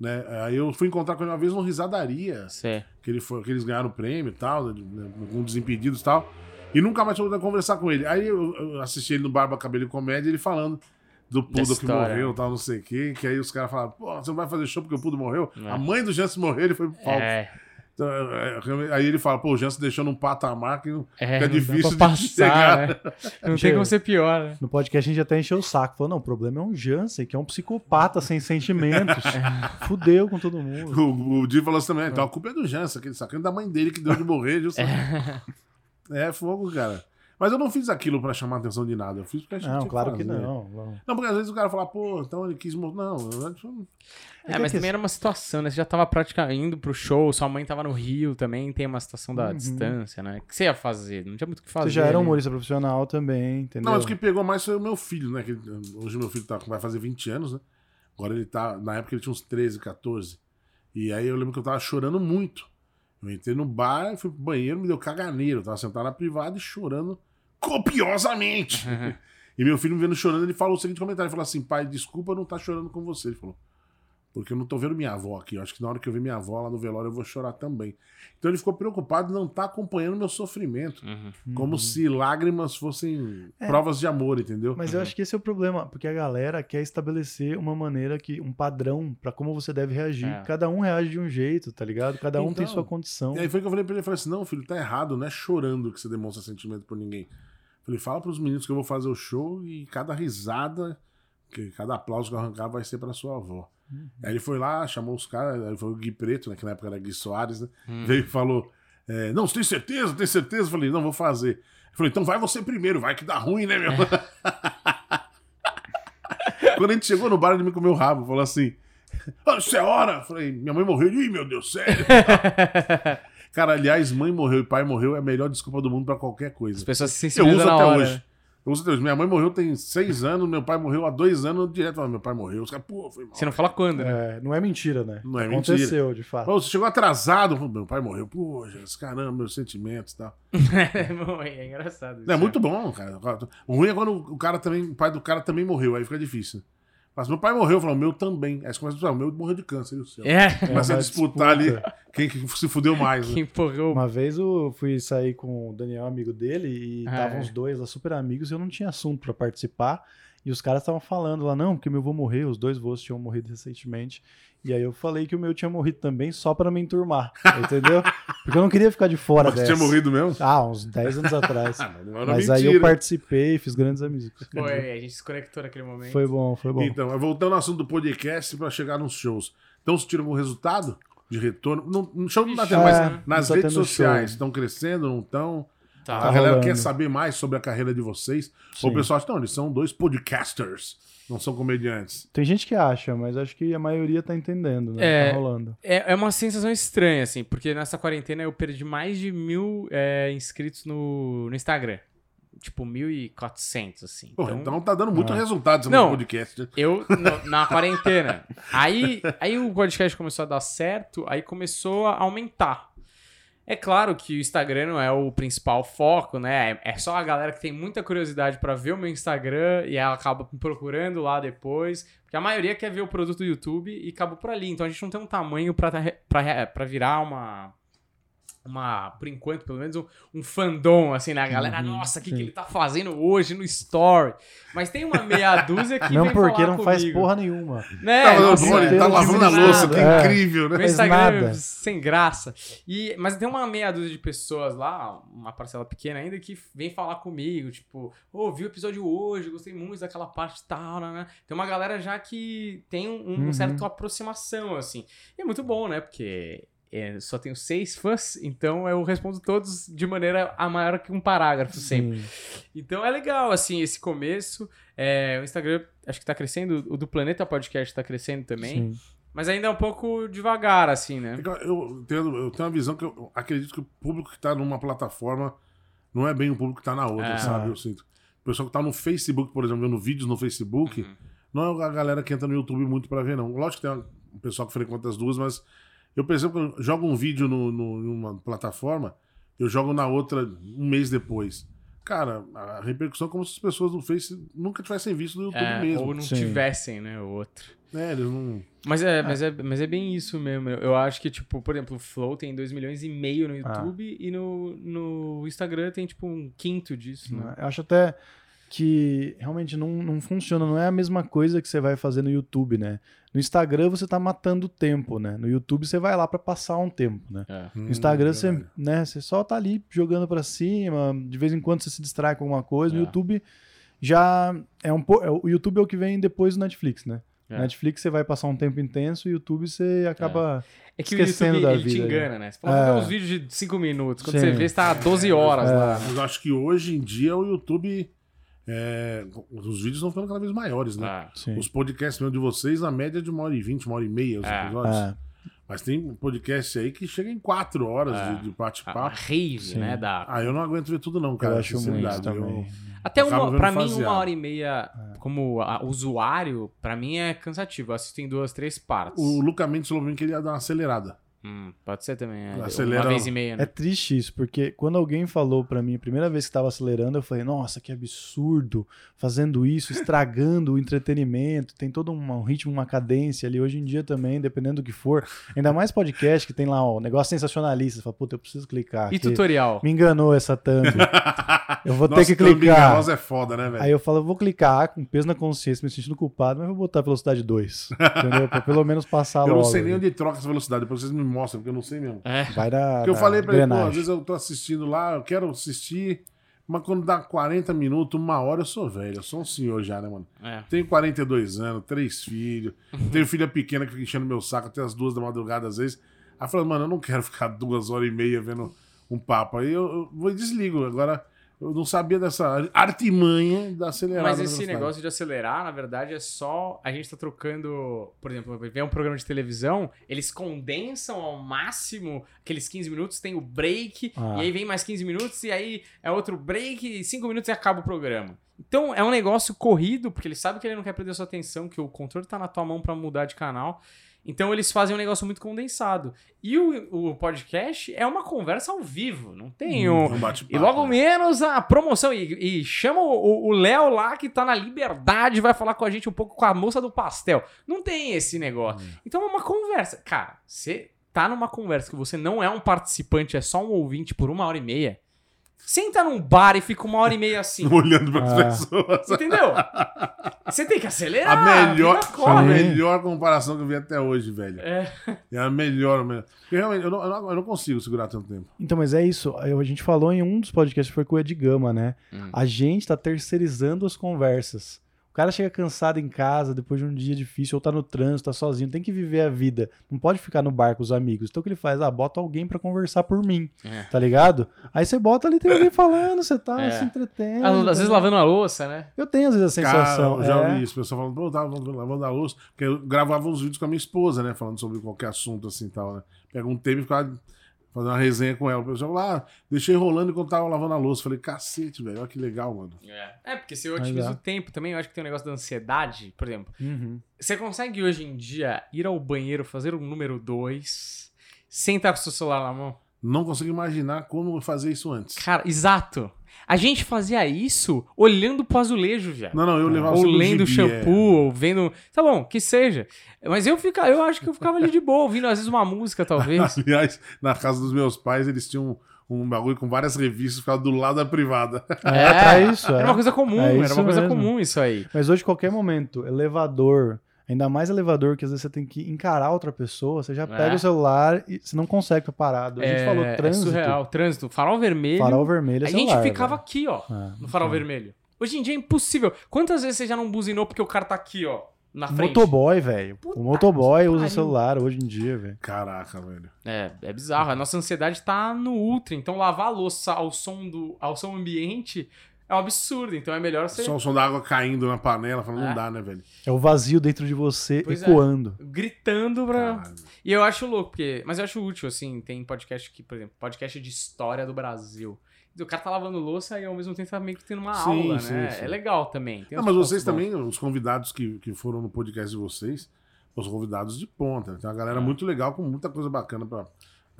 Né? Aí eu fui encontrar com ele uma vez no Risadaria, Certo. que, ele foi, que eles ganharam o prêmio e tal, né, com Desimpedidos e tal. E nunca mais pude conversar com ele. Aí eu, eu assisti ele no Barba Cabelo e Comédia, ele falando do Pudo que morreu tal, não sei o quê. Que aí os caras falaram, pô, você não vai fazer show porque o Pudo morreu? É. A mãe do Jansen morreu, ele foi pro palco. É, Então, é, é, aí ele fala, pô, o Jansen deixou num patamar que é, Fica não dá difícil de passar, chegar. né? Não tem Chega. como ser pior, né? No podcast a gente até encheu o saco. Falou, não, o problema é um Jansen, que é um psicopata sem sentimentos. Fudeu com todo mundo. O, o Di falou assim também, então a culpa é do Jansen, aquele sacana da mãe dele que deu de morrer. justo. É. fogo, cara. Mas eu não fiz aquilo pra chamar a atenção de nada. Eu fiz porque a gente Não, tinha claro que fazer. não. não. Não, porque às vezes o cara fala, pô, então ele quis morrer. Não, eu acho- É, que mas também era uma situação, né? Você já tava praticamente indo pro show, sua mãe tava no Rio também, tem uma situação da Uhum. distância, né? O que você ia fazer? Não tinha muito o que fazer. Você já era um ali. humorista profissional também, entendeu? Não, mas o que pegou mais foi o meu filho, né? Que, hoje meu filho tá, vai fazer 20 anos, né? Agora ele tá. Na época ele tinha uns 13, 14. E aí eu lembro que eu tava chorando muito. Eu entrei no bar, fui pro banheiro, me deu caganeiro. Eu tava sentado na privada e chorando copiosamente. E meu filho me vendo chorando, ele falou o seguinte comentário: ele falou assim, pai, desculpa não estar chorando com você. Ele falou. Porque eu não tô vendo minha avó aqui. Eu acho que na hora que eu ver minha avó lá no velório, eu vou chorar também. Então ele ficou preocupado em não estar acompanhando meu sofrimento. Uhum. Como se lágrimas fossem É. provas de amor, entendeu? Mas eu acho que esse é o problema, porque a galera quer estabelecer uma maneira que um padrão pra como você deve reagir. É. Cada um reage de um jeito, tá ligado? Cada um tem Então, sua condição. E aí foi que eu falei pra ele, eu falei assim, não, filho, tá errado, não é chorando que você demonstra sentimento por ninguém. Eu falei, fala pros meninos que eu vou fazer o show e cada risada, que cada aplauso que eu arrancar vai ser pra sua avó. Aí ele foi lá, chamou os caras, foi o Gui Preto, né, que na época era Gui Soares, né? Hum. Veio e falou, é, não, você tem certeza? Tem certeza? Eu falei, não, vou fazer. Ele falou, então vai você primeiro, vai que dá ruim, né, meu? Quando a gente chegou no bar, ele me comeu o rabo, falou assim, "Ah, isso é hora? Eu falei, minha mãe morreu. Ih, meu Deus, sério? Cara, aliás, mãe morreu e pai morreu é a melhor desculpa do mundo pra qualquer As coisa. pessoas se Eu uso até hora. hoje. Eu hoje. Minha mãe morreu tem seis anos, meu pai morreu há dois anos, direto. Meu pai morreu. Os caras, pô, foi mal. Você não fala quando, né? É, não é mentira, né? Não é Aconteceu, de fato. Pô, você chegou atrasado. Meu pai morreu. Pô, Jesus, caramba, meus sentimentos e tal. Bom, é engraçado. isso. É muito bom, cara. O ruim é quando o cara também, o pai do cara também morreu, aí fica difícil. Mas meu pai morreu, eu falo, o meu também. Aí você começa a dizer, o meu morreu de câncer, e o seu? É. Começa a uma disputar disputa. ali quem que se fudeu mais. Né? empurrou. Uma vez eu fui sair com o Daniel, amigo dele, e Ah, estavam é. os dois lá super amigos e eu não tinha assunto pra participar. E os caras estavam falando lá, não, porque meu avô morreu, os dois voos tinham morrido recentemente. E aí eu falei que o meu tinha morrido também só pra me enturmar, entendeu? Porque eu não queria ficar de fora Mas você dessa. tinha morrido mesmo? Ah, uns 10 anos atrás. Ah, mas não Mas aí eu mentira. participei, fiz grandes amigos. Foi, a gente se conectou naquele momento. Foi bom, foi bom. Então, voltando ao assunto do podcast pra chegar nos shows. Então, você tira algum resultado de retorno? No, no show não tá tendo, É, mas não nas tá redes sociais estão crescendo, não estão? Tá. a galera rolando. quer saber mais sobre a carreira de vocês? Ou o Sim. pessoal acha, não, eles são dois podcasters, não são comediantes. Tem gente que acha, mas acho que a maioria tá entendendo, né? É. Tá rolando. É, é uma sensação estranha, assim, porque nessa quarentena eu perdi mais de mil é, inscritos no, no Instagram. Tipo, 1.400, assim. Pô, então, tá dando muito Ah. resultado esse Não. podcast. Eu, no- na quarentena. Aí, aí o podcast começou a dar certo, aí começou a aumentar. É claro que o Instagram não é o principal foco, né? É- só a galera que tem muita curiosidade pra ver o meu Instagram e ela acaba procurando lá depois. Porque a maioria quer ver o produto do YouTube e acaba por ali. Então a gente não tem um tamanho pra, tá virar uma. Uma, por enquanto, pelo menos um, um fandom, assim, né? A galera, Uhum, nossa, o que, que ele tá fazendo hoje no Story? Mas tem uma meia dúzia que Não vem porque falar não faz comigo. porra nenhuma. Né? tá, Nossa, bom, tá lavando a de louça, que É. incrível, né? Meu Faz Instagram nada. é sem graça. E, mas tem uma meia dúzia de pessoas lá, uma parcela pequena ainda, que vem falar comigo, tipo, ô, vi o episódio hoje, gostei muito daquela parte e tal, né, né? Tem uma galera já que tem um, um Uhum. certo aproximação, assim. E é muito bom, né? Porque é, só tenho seis fãs, então eu respondo todos de maneira a maior que um parágrafo sempre. Sim. Então é legal, assim, esse começo. É, o Instagram acho que tá crescendo, o do Planeta Podcast tá crescendo também. Sim. Mas ainda é um pouco devagar, assim, né? Eu tenho, eu tenho uma visão que eu acredito que o público que tá numa plataforma não é bem o público que tá na outra, É. sabe? Eu sinto. O pessoal que tá no Facebook, por exemplo, vendo vídeos no Facebook, Uhum. não é a galera que entra no YouTube muito pra ver, não. Lógico que tem um pessoal que frequenta as duas, mas eu percebo que eu jogo um vídeo no, no- numa plataforma, eu jogo na outra um mês depois. Cara, a repercussão é como se as pessoas do Face nunca tivessem visto no YouTube É, mesmo. ou não Sim. tivessem, né, o outro. É, eles não. Mas é, Mas, é, mas é bem isso mesmo. Eu eu acho que, tipo, por exemplo, o Flow tem 2 milhões e meio no YouTube e no, no Instagram tem, tipo, um quinto disso, né? Eu acho até que realmente não, não funciona, não é a mesma coisa que você vai fazer no YouTube, né? No Instagram você tá matando tempo, né? No YouTube você vai lá pra passar um tempo, né? É. No Instagram você, verdade. né, você só tá ali jogando pra cima, de vez em quando você se distrai com alguma coisa. No É. YouTube já é um pouco. O YouTube é o que vem depois do Netflix, né? É. Netflix você vai passar um tempo intenso, o YouTube você acaba. É que Esquecendo o da YouTube, ele te vida, engana, né? Você fala, É. uns vídeos de 5 minutos. Quando Sim. você vê, você tá há 12 horas É. lá. Mas eu acho que hoje em dia o YouTube. É, os vídeos estão ficando cada vez maiores, né? Ah. Os podcasts mesmo de vocês, na média de uma hora e vinte, uma hora e meia os É. episódios. É, Mas tem podcast aí que chega em quatro horas É. de, de bate-papo. rave, Sim. né? Da... Ah, eu não aguento ver tudo, não, cara. eu acho muito. Eu-. Até uma, pra mim, faseado. uma hora e meia, como a- usuário, pra mim é cansativo. Eu assisto em duas, três partes. O Luca Mendes falou pra mim que ele ia dar uma acelerada. Hum, pode ser também. É. Acelera- Uma vez e meia, É né? triste isso, porque quando alguém falou pra mim, a primeira vez que estava acelerando, eu falei, nossa, que absurdo, fazendo isso, estragando o entretenimento, tem todo um ritmo, uma cadência ali. Hoje em dia também, dependendo do que for, ainda mais podcast que tem lá o negócio sensacionalista, você fala, puta, eu preciso clicar. E tutorial? Me enganou essa thumb. Eu vou ter Nossa, que thumb clicar. é foda, né, velho? Aí eu falo, eu vou clicar com peso na consciência, me sentindo culpado, mas eu vou botar velocidade 2. Entendeu? Pra pelo menos passar Eu logo. não sei nem onde troca essa velocidade, depois vocês me mostram, porque eu não sei mesmo. É. Vai na. Porque eu falei pra ele, pô, às vezes eu tô assistindo lá, eu quero assistir, mas quando dá 40 minutos, uma hora, eu sou velho. Eu sou um senhor já, né, mano? É. Tenho 42 anos, três filhos, tenho filha pequena que fica enchendo meu saco até as duas da madrugada às vezes. Aí eu falei, mano, eu não quero ficar duas horas e meia vendo um papo. Aí eu, eu vou e desligo. Agora, eu não sabia dessa artimanha da acelerada. Mas esse negócio de acelerar, na verdade, é só. A gente tá trocando. Por exemplo, vem um programa de televisão, eles condensam ao máximo aqueles 15 minutos, tem o break, Ah. e aí vem mais 15 minutos, e aí é outro break, 5 minutos e acaba o programa. Então é um negócio corrido, porque ele sabe que ele não quer perder sua atenção, que o controle tá na tua mão pra mudar de canal. Então eles fazem um negócio muito condensado. E o, o podcast é uma conversa ao vivo, não tem um. Um bate-papo, E logo né? menos a promoção. E, e chama o Léo lá que tá na liberdade, vai falar com a gente um pouco com a moça do pastel. Não tem esse negócio. Então é uma conversa. Cara, você tá numa conversa que você não é um participante, é só um ouvinte por uma hora e meia. Senta num bar e fica uma hora e meia assim. Olhando para as Ah. pessoas. Entendeu? Você tem que acelerar. A melhor, a corre. melhor comparação que eu vi até hoje, velho. É. É a melhor, a melhor. Porque realmente, eu não, eu não- eu não consigo segurar tanto tempo. Então, mas é isso. Eu- A gente falou em um dos podcasts que foi com o Ed Gama, né? Hum. A gente tá terceirizando as conversas. O cara chega cansado em casa depois de um dia difícil, ou tá no trânsito, tá sozinho, tem que viver a vida. Não pode ficar no bar com os amigos. Então o que ele faz? Ah, bota alguém pra conversar por mim, É. tá ligado? Aí você bota ali, tem alguém falando, você tá É. se entretendo. Às às vezes tá- lavando a louça, né? Eu tenho às vezes a sensação. Cara, eu já é. ouvi isso. O pessoal falando, pô, eu tava lavando a louça. Porque eu gravava uns vídeos com a minha esposa, né? Falando sobre qualquer assunto assim e tal, né? Pega um tema e ficava fazendo uma resenha com ela. O pessoal falou, ah, deixei rolando enquanto tava lavando a louça. Falei, cacete, velho, olha que legal, mano. É. é, porque se eu Mas otimizo é. o tempo também, eu acho que tem um negócio da ansiedade, por exemplo. Uhum. Você consegue hoje em dia ir ao banheiro, fazer o número 2, sem estar com o seu celular na mão? Não consigo imaginar como fazer isso antes. Cara, exato. A gente fazia isso olhando pro azulejo, viado. Não, não, eu levava Ou lendo gibi, shampoo, é. ou vendo. Tá bom, que seja. Mas eu fica, eu acho que eu ficava ali de boa, ouvindo às vezes uma música, talvez. Aliás, na casa dos meus pais, eles tinham um, um bagulho com várias revistas, ficava do lado da privada. É, pra isso. Era é. uma coisa comum, É era uma coisa mesmo. comum isso aí. Mas hoje, qualquer momento, elevador, ainda mais elevador, que às vezes você tem que encarar outra pessoa, você já pega É. o celular e você não consegue ficar parado. A gente é, falou trânsito, É surreal. Trânsito, farol vermelho. farol vermelho é a gente ficava velho. aqui, ó, É, no farol vermelho. Hoje em dia é impossível. Quantas vezes você já não buzinou porque o cara tá aqui, ó, na frente? Motoboy, velho. O motoboy usa celular hoje em dia, velho. Caraca, velho. É, é bizarro. A nossa ansiedade tá no ultra. Então lavar a louça ao som do ao som ambiente é um absurdo. Então é melhor você Só o som da água caindo na panela, falando, É. não dá, né, velho? É o vazio dentro de você Pois é. ecoando. gritando pra. Caralho. E eu acho louco, porque. Mas eu acho útil, assim. Tem podcast que, por exemplo, podcast de história do Brasil. O cara tá lavando louça e ao mesmo tempo tá meio que tendo uma Sim, aula, sim, né? sim. É legal também. Tem Não, mas vocês bons. também, os convidados que, que foram no podcast de vocês, os convidados de ponta. né? Tem uma galera É. muito legal, com muita coisa bacana pra, pra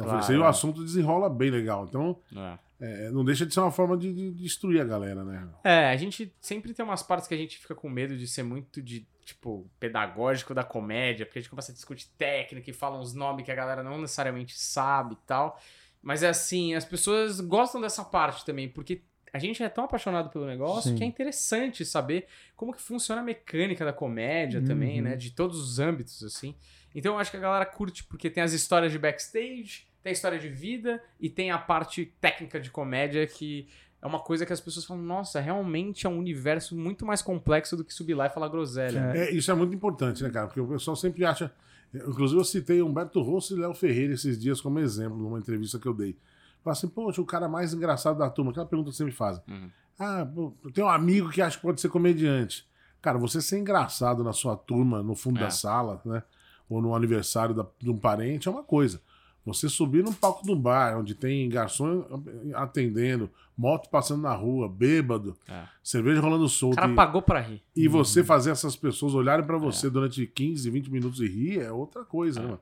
Claro, oferecer. E o é. assunto desenrola bem legal. Então, É. é, não deixa de ser uma forma de, de destruir a galera, né? É, a gente sempre tem umas partes que a gente fica com medo de ser muito de, tipo, pedagógico da comédia, porque a gente começa a discutir técnica e fala uns nomes que a galera não necessariamente sabe e tal. Mas é assim, as pessoas gostam dessa parte também, porque a gente é tão apaixonado pelo negócio Sim. que é interessante saber como que funciona a mecânica da comédia também, Uhum. né? De todos os âmbitos, assim. Então eu acho que a galera curte porque tem as histórias de backstage, tem a história de vida e tem a parte técnica de comédia que é uma coisa que as pessoas falam, nossa, realmente é um universo muito mais complexo do que subir lá e falar groselha. É. É, isso é muito importante, né, cara? Porque o pessoal sempre acha. Inclusive, eu citei Humberto Rosso e Léo Ferreira esses dias como exemplo, numa entrevista que eu dei. Fala assim, poxa, o cara mais engraçado da turma. Aquela pergunta que você me faz. Uhum. Ah, eu tenho um amigo que acha que pode ser comediante. Cara, você ser engraçado na sua turma, no fundo É. da sala, né? Ou no aniversário da- de um parente é uma coisa. Você subir num palco do bar, onde tem garçom atendendo, moto passando na rua, bêbado, É. cerveja rolando O solto. cara e- pagou pra rir. e você fazer essas pessoas olharem É. pra você durante 15, 20 minutos e rir é outra coisa, né, mano?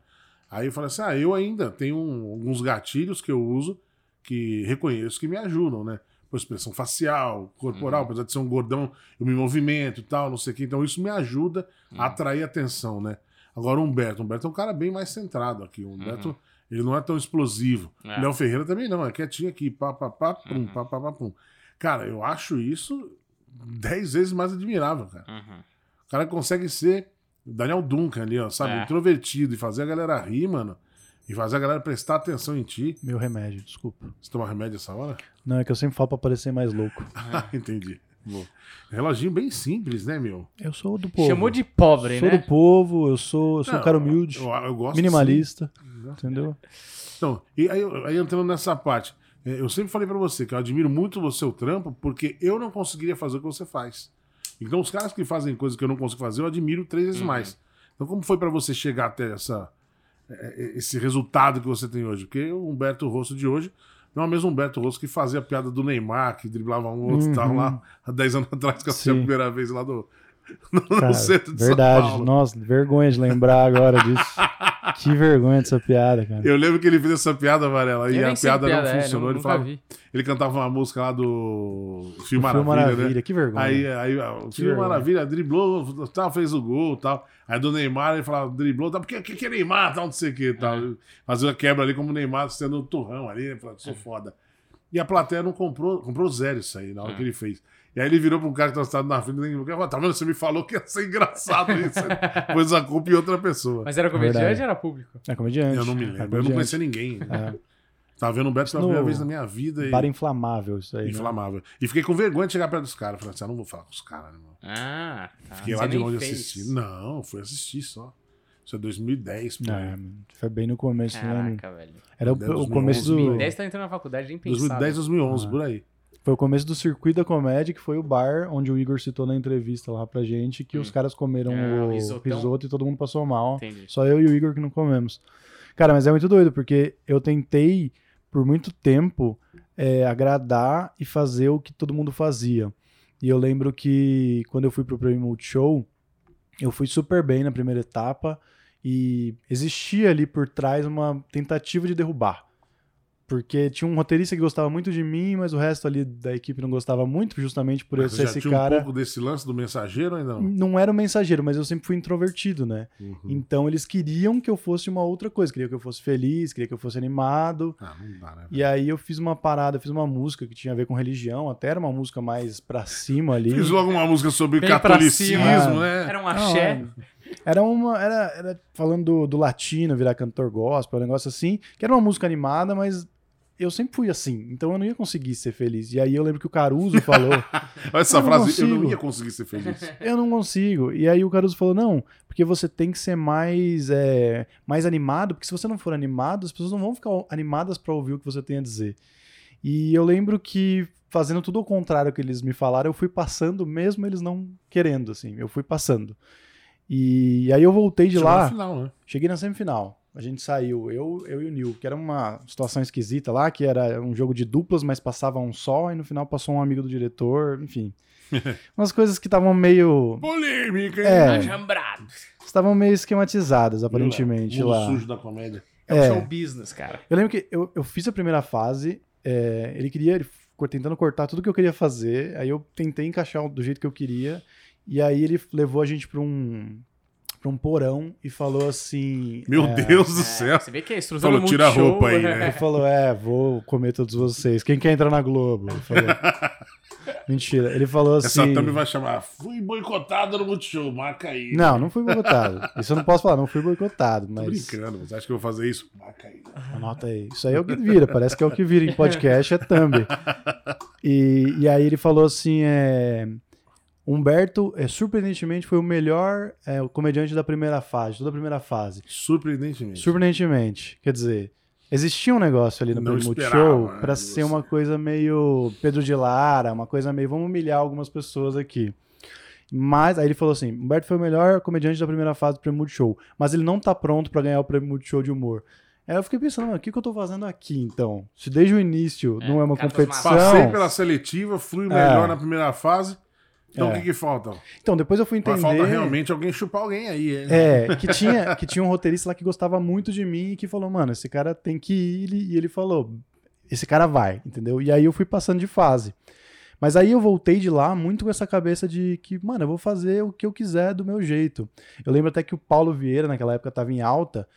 Aí eu falei assim: ah, eu ainda tenho um- alguns gatilhos que eu uso que reconheço que me ajudam, né? Por expressão facial, corporal, Uhum. apesar de ser um gordão, eu me movimento e tal, não sei o que. Então isso me ajuda Uhum. a atrair atenção, né? Agora o Humberto, o Humberto é um cara bem mais centrado aqui. O Humberto, Uhum. ele não é tão explosivo. É. Léo Ferreira também não, é quietinho aqui, pá, pá, pá, pum, Uhum. pá, pá, pá, pum. Cara, eu acho isso dez vezes mais admirável, cara. Uhum. O cara consegue ser Daniel Duncan ali, ó, sabe? É. Introvertido e fazer a galera rir, mano. E fazer a galera prestar atenção em ti. Meu remédio, desculpa. Você toma remédio essa hora? Não, é que eu sempre falo pra parecer mais louco. Entendi. Reloginho bem simples, né, meu? Eu sou do povo. Chamou de pobre, Sou né? do povo, eu sou, eu sou um Não, cara humilde, Eu, eu gosto minimalista, entendeu? Então, e aí, aí entrando nessa parte, eh, eu sempre falei pra você que eu admiro muito o seu trampo, porque eu não conseguiria fazer o que você faz. Então, os caras que fazem coisas que eu não consigo fazer, eu admiro três vezes Uhum. mais. Então, como foi pra você chegar até essa, eh, esse resultado que você tem hoje? Porque o Humberto Rosso de hoje não é o mesmo Humberto Rosso que fazia a piada do Neymar, que driblava um outro e tal Uhum. lá há 10 anos atrás, que eu a primeira vez lá do, no, Cara, centro de São verdade. Paulo. Nossa, vergonha de lembrar agora disso. que vergonha dessa piada, cara. Eu lembro que ele fez essa piada, Varela, Eu e a piada, que não é, funcionou. ele, nunca falava, vi. ele cantava uma música lá do Fio Maravilha, Maravilha, né? que vergonha. Aí, aí o vergonha. Maravilha driblou, tal, fez o gol tal. Aí do Neymar ele falava, driblou, tal, porque que, que é Neymar, tal, não sei o que, tal. Fazia a quebra ali como o Neymar sendo o turrão ali, né? Falava, sou foda. E a plateia não comprou, comprou zero isso aí na hora É. que ele fez. E aí ele virou pra um cara que estava sentado na frente e falou, tá vendo? Você me falou que ia ser engraçado isso. Pôs a culpa em outra pessoa. Mas era comediante ou era público? É comediante. Eu não me é lembro, eu não conhecia ninguém. É. Tava vendo o Beto pela No primeira vez na minha vida e Bar inflamável, isso aí. né? inflamável. E fiquei com vergonha de chegar perto dos caras. Falei assim, ah, não vou falar com os caras, irmão. Ah, tá. Fiquei Você lá de longe assistindo. Não, fui assistir só. Isso é 2010, pô. É, foi bem no começo, né? Caraca, velho. Era o, 2011, o começo do. 2010 tá entrando na faculdade, nem pensava. 2010, 2011, Ah. por aí. Foi o começo do circuito da comédia, que foi o bar onde o Igor citou na entrevista lá pra gente, que Hum. os caras comeram o o risotão. risoto e todo mundo passou mal. Entendi. Só eu e o Igor que não comemos. Cara, mas é muito doido, porque eu tentei, por muito tempo, é, agradar e fazer o que todo mundo fazia. E eu lembro que quando eu fui pro Prêmio Multishow, eu fui super bem na primeira etapa e existia ali por trás uma tentativa de derrubar. Porque tinha um roteirista que gostava muito de mim, mas o resto ali da equipe não gostava muito, justamente por eu ser esse tinha cara. um pouco desse lance do mensageiro ou ainda não? Não era o mensageiro, mas eu sempre fui introvertido, né? Uhum. Então eles queriam que eu fosse uma outra coisa, queriam que eu fosse feliz, queriam que eu fosse animado. Ah, não dá, né? E aí eu fiz uma parada, fiz uma música que tinha a ver com religião, até era uma música mais pra cima ali. Fiz logo uma música sobre Bem catolicismo, né? Era um Não, axé. Era uma. Era, era falando do, do latino, virar cantor gospel, um negócio assim, que era uma música animada, mas eu sempre fui assim, então eu não ia conseguir ser feliz. E aí eu lembro que o Caruso falou. Olha essa Eu frase, eu não consigo. ia conseguir ser feliz. eu não consigo. E aí o Caruso falou, não, porque você tem que ser mais, é, mais animado, porque se você não for animado, as pessoas não vão ficar animadas pra ouvir o que você tem a dizer. E eu lembro que, fazendo tudo ao contrário que eles me falaram, eu fui passando, mesmo eles não querendo, assim, eu fui passando. E aí eu voltei de Chegou lá, no final, né? cheguei na semifinal. A gente saiu, eu, eu e o Nil, que era uma situação esquisita lá, que era um jogo de duplas, mas passava um só, e no final passou um amigo do diretor, enfim. Umas coisas que estavam meio. Polêmica? É. Estavam meio esquematizadas, aparentemente, Mundo lá. sujo da comédia. É, É. um show business, cara. Eu lembro que eu, eu fiz a primeira fase, é, ele queria, ele ficou tentando cortar tudo que eu queria fazer, aí eu tentei encaixar do jeito que eu queria, e aí ele levou a gente pra um, pra um porão e falou assim. Meu é, Deus do É, céu. Você vê que é estrutura Falou, tira a roupa aí, né? Ele falou, é, vou comer todos vocês. Quem quer entrar na Globo? Eu falei, Mentira. Ele falou assim. Essa thumb vai chamar Fui boicotado no Multishow, marca aí. Não, não fui boicotado. Isso eu não posso falar, não fui boicotado, Tô mas. brincando, você acha que eu vou fazer isso? Marca aí. Anota aí. Isso aí é o que vira, parece que é o que vira em podcast, é thumb. E, e aí ele falou assim: é, Humberto, é, surpreendentemente, foi o melhor é, o comediante da primeira fase, toda a primeira fase. Surpreendentemente. Surpreendentemente. Quer dizer, existia um negócio ali no Multishow né, pra de ser uma coisa meio Pedro de Lara, uma coisa meio vamos humilhar algumas pessoas aqui. Mas aí ele falou assim: Humberto foi o melhor comediante da primeira fase do Prêmio Multishow, mas ele não tá pronto pra ganhar o Prêmio Multishow de humor. Aí eu fiquei pensando, mano, o que, que eu tô fazendo aqui então? Se desde o início É, não é uma competição. Passei pela seletiva, fui o melhor É. na primeira fase. Então É. o que, que falta? Então, depois eu fui entender. Mas falta realmente alguém chupar alguém aí. hein? É, que tinha, que tinha um roteirista lá que gostava muito de mim e que falou, mano, esse cara tem que ir. E ele falou, esse cara vai, entendeu? E aí eu fui passando de fase. Mas aí eu voltei de lá muito com essa cabeça de que, mano, eu vou fazer o que eu quiser do meu jeito. Eu lembro até que o Paulo Vieira, naquela época, tava em alta.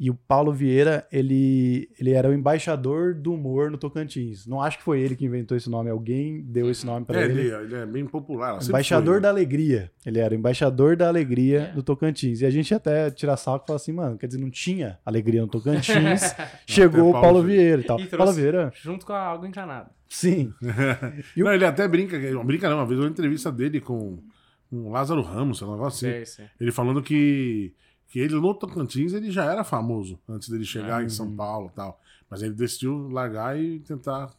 E o Paulo Vieira, ele, ele era o embaixador do humor no Tocantins. Não acho que foi ele que inventou esse nome, alguém deu esse nome pra É, ele. ele, ele é bem popular. Embaixador foi, da né? Alegria. Ele era o embaixador da alegria É. do Tocantins. E a gente até tira salvo e fala assim, mano, quer dizer, não tinha alegria no Tocantins. chegou o Paulo Paulo Vieira. E tal. E Paulo Vieira, Junto com a água encanada. sim. E o- Não, ele até brinca. Não brinca, não. Uma vez uma entrevista dele com, com o Lázaro Ramos, um negócio assim. Sei. Ele falando que, que ele no Tocantins ele já era famoso antes dele chegar Ah, em São Paulo e tal. Mas ele decidiu largar e tentar.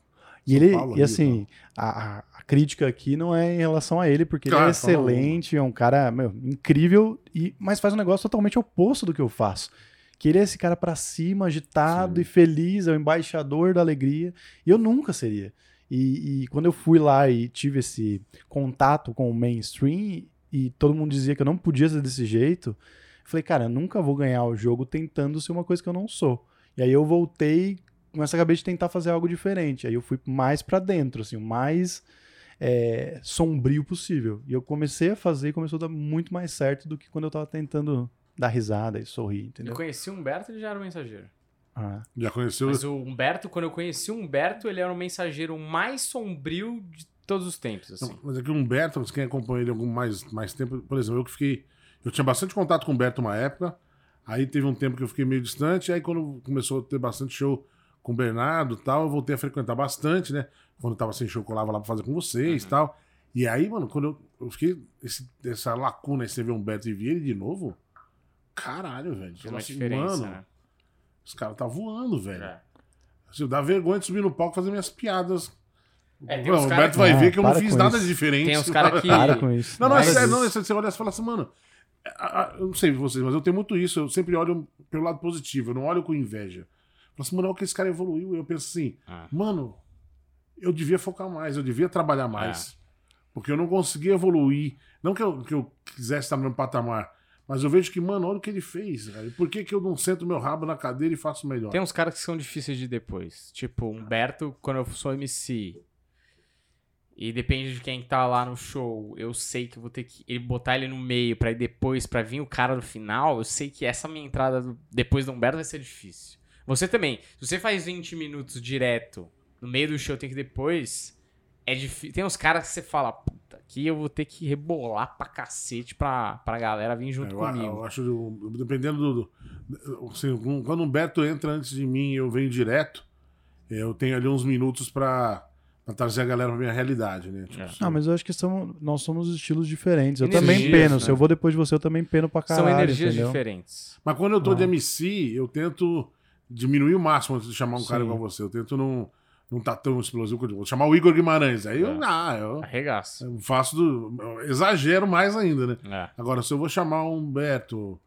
E ele, Paulo, e assim, a, a- crítica aqui não é em relação a ele, porque Claro, ele é uma. excelente, é um cara meu, incrível, e, mas faz um negócio totalmente oposto do que eu faço. Que ele é esse cara pra cima, agitado Sim. e feliz, é o embaixador da alegria. E eu nunca seria. E, e quando eu fui lá e tive esse contato com o mainstream, e todo mundo dizia que eu não podia ser desse jeito, falei, cara, eu nunca vou ganhar o jogo tentando ser uma coisa que eu não sou. E aí eu voltei com essa cabeça de tentar fazer algo diferente. Aí eu fui mais pra dentro, assim, o mais é, sombrio possível. E eu comecei a fazer e começou a dar muito mais certo do que quando eu tava tentando dar risada e sorrir, Eu entendeu? conheci o Humberto, ele já era o mensageiro. Ah, Já conheceu. Mas o Humberto, quando eu conheci o Humberto, ele era o mensageiro mais sombrio de todos os tempos, assim. Não, mas é que o Humberto, quem acompanha ele algum mais, mais tempo, por exemplo, eu que fiquei. Eu tinha bastante contato com o Humberto uma época. Aí teve um tempo que eu fiquei meio distante. Aí quando começou a ter bastante show com o Bernardo e tal, eu voltei a frequentar bastante, né? Quando tava sem show, eu colava lá pra fazer com vocês e Uhum. tal. E aí, mano, quando eu, eu fiquei. esse- essa lacuna aí, você vê o Humberto e vi ele de novo. Caralho, velho. Tem Fala uma assim, diferença, mano, né? os caras tá voando, velho. É. Assim, dá vergonha de subir no palco e fazer minhas piadas. É, tem Não, o Humberto que- vai ver que eu não fiz nada isso. de diferente. Tem uns cara que- para com isso. Não, não, é sério, não, você você olha e fala assim, mano, eu não sei vocês, mas eu tenho muito isso, eu sempre olho pelo lado positivo, eu não olho com inveja. Falo assim, mano, olha que esse cara evoluiu, e eu penso assim, Ah. mano, eu devia focar mais, eu devia trabalhar mais, É. porque eu não conseguia evoluir, não que eu, que eu quisesse estar no mesmo patamar, mas eu vejo que, mano, olha o que ele fez, cara, por que que eu não sento meu rabo na cadeira e faço melhor? Tem uns caras que são difíceis de depois. Tipo, Humberto, quando eu sou MC. E depende de quem tá lá no show. Eu sei que vou ter que ele botar ele no meio pra ir depois, pra vir o cara no final. Eu sei que essa minha entrada do- depois do Humberto vai ser difícil. Você também. Se você faz 20 minutos direto no meio do show, tem que ir depois. É difícil. Tem uns caras que você fala, puta, aqui eu vou ter que rebolar pra cacete pra, pra galera vir junto eu, comigo. eu acho, dependendo do. assim, quando o Beto entra antes de mim e eu venho direto, eu tenho ali uns minutos pra, pra trazer a galera pra minha realidade, né? Tipo, É. assim, Ah, mas eu acho que são, nós somos estilos diferentes. Eu Energias, também peno. né? Se eu vou depois de você, eu também peno pra caralho. São energias entendeu? diferentes. Mas quando eu tô de Ah. MC, eu tento diminuir o máximo antes de chamar um cara Sim. igual você. Eu tento não, não tá tão explosivo quanto eu vou chamar o Igor Guimarães. Aí eu, É. ah, eu, Arregaça. eu faço do. eu exagero mais ainda, né? É. Agora, se eu vou chamar um Beto,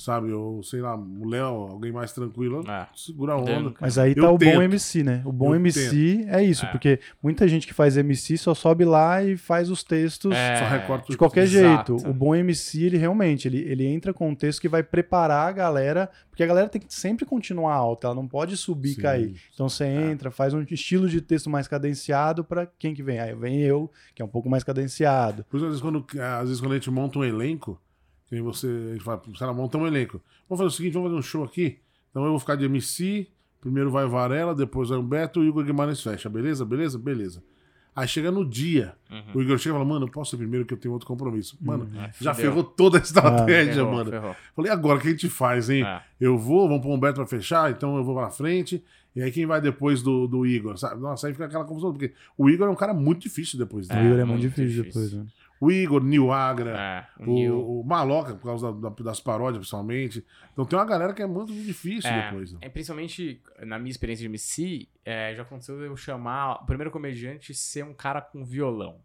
sabe, ou sei lá, o Léo, alguém mais tranquilo, É. segura a onda. Mas aí Eu tá o tento. bom MC, né? O bom Eu MC é isso, É. porque muita gente que faz MC só sobe lá e faz os textos É. Só recorta de qualquer Exato. jeito. O bom MC, ele realmente, ele, ele entra com um texto que vai preparar a galera, porque a galera tem que sempre continuar alta, ela não pode subir e cair. Então você entra, faz um estilo de texto mais cadenciado pra quem que vem? Aí vem eu, que é um pouco mais cadenciado. Por isso, às vezes, quando, às vezes, quando a gente monta um elenco, que você a gente fala, sei lá, monta um elenco. Vamos fazer o seguinte, vamos fazer um show aqui. Então eu vou ficar de MC, primeiro vai o Varela, depois vai o Beto e o Igor Guimarães fecha. Beleza? Beleza? Beleza. Aí chega no dia, Uhum. o Igor chega e fala, mano, eu posso ir primeiro que eu tenho outro compromisso. Mano, É, já fudeu. ferrou toda a estratégia, Ferrou, mano. ferrou. Falei, agora o que a gente faz, hein? É. Eu vou, vamos pôr o Humberto pra fechar, então eu vou pra frente. E aí quem vai depois do, do Igor, sabe? Nossa, aí fica aquela confusão, porque o Igor é um cara muito difícil depois o dele. Igor é muito muito difícil, difícil. depois, né? O Igor, Nil Agra, É, o o, o Maloca, por causa da- da- das paródias, principalmente. Então tem uma galera que é muito difícil É, depois. Né? é, principalmente na minha experiência de MC, é, já aconteceu eu chamar o primeiro comediante ser um cara com violão.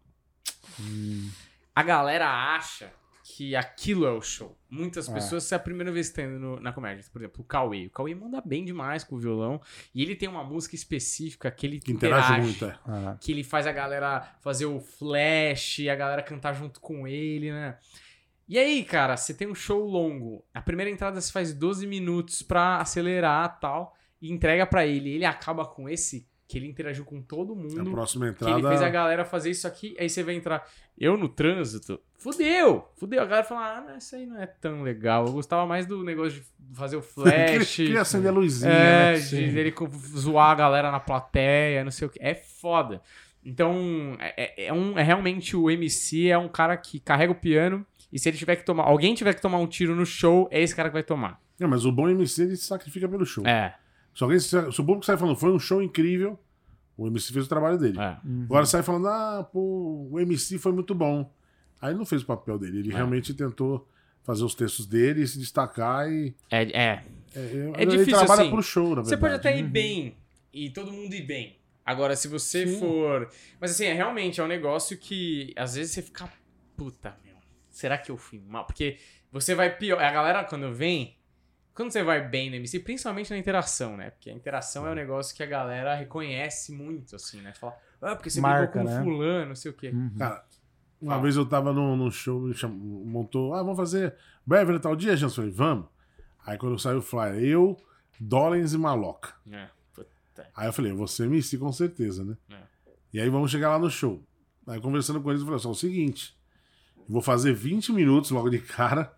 Hum. A galera acha que aquilo é o show. Muitas É. pessoas, se é a primeira vez que tá indo no- na comédia, por exemplo, o Cauê. O Cauê manda bem demais com o violão. E ele tem uma música específica que ele Que interage interage. muito, é. Que ele faz a galera fazer o flash, a galera cantar junto com ele, né? E aí, cara, você tem um show longo. A primeira entrada você faz 12 minutos pra acelerar tal. E entrega pra ele. Ele acaba com esse que ele interagiu com todo A mundo. próxima Que ele fez a entrada. galera fazer isso aqui, aí você vai entrar. Eu no trânsito. Fudeu! Fudeu. A galera fala, ah, não, isso aí não é tão legal. Eu gostava mais do negócio de fazer o flash. Queria acender a luzinha, é, né? de ele zoar a galera na plateia, não sei o que. É foda. Então, é, é- é um, é realmente o MC é um cara que carrega o piano. E se ele tiver que tomar. Alguém tiver que tomar um tiro no show, é esse cara que vai tomar. Não, mas o bom MC ele se sacrifica pelo show. É. Se, alguém, se, se o público sai falando, foi um show incrível, o MC fez o trabalho dele. é. uhum. Agora sai falando, ah, pô, o MC foi muito bom. Aí ele não fez o papel dele, ele É. realmente tentou fazer os textos dele e se destacar e. É, é. É, É ele difícil, trabalha assim. pro show, na verdade. Você pode até ir Uhum. bem e todo mundo ir bem. Agora, se você Sim. for. Mas assim, é realmente é um negócio que às vezes você fica. Puta, meu. Será que eu fui mal? Porque você vai pior. A galera, quando vem. Quando você vai bem no MC, principalmente na interação, né? Porque a interação é um negócio que a galera reconhece muito, assim, né? Fala, ah, porque você Marca, brigou com né? fulano, não sei o quê. Uhum. Cara, uma Fala. vez eu tava num, num show, me cham- montou, ah, vamos fazer Beverly tal dia, Jansen? Eu falei, vamos. Aí quando saiu o flyer, eu, Dollens e Maloca. É, puta. Aí eu falei, você MC com certeza, né? É. E aí vamos chegar lá no show. Aí conversando com eles, eu falei assim, "Ó, o seguinte, vou fazer 20 minutos logo de cara,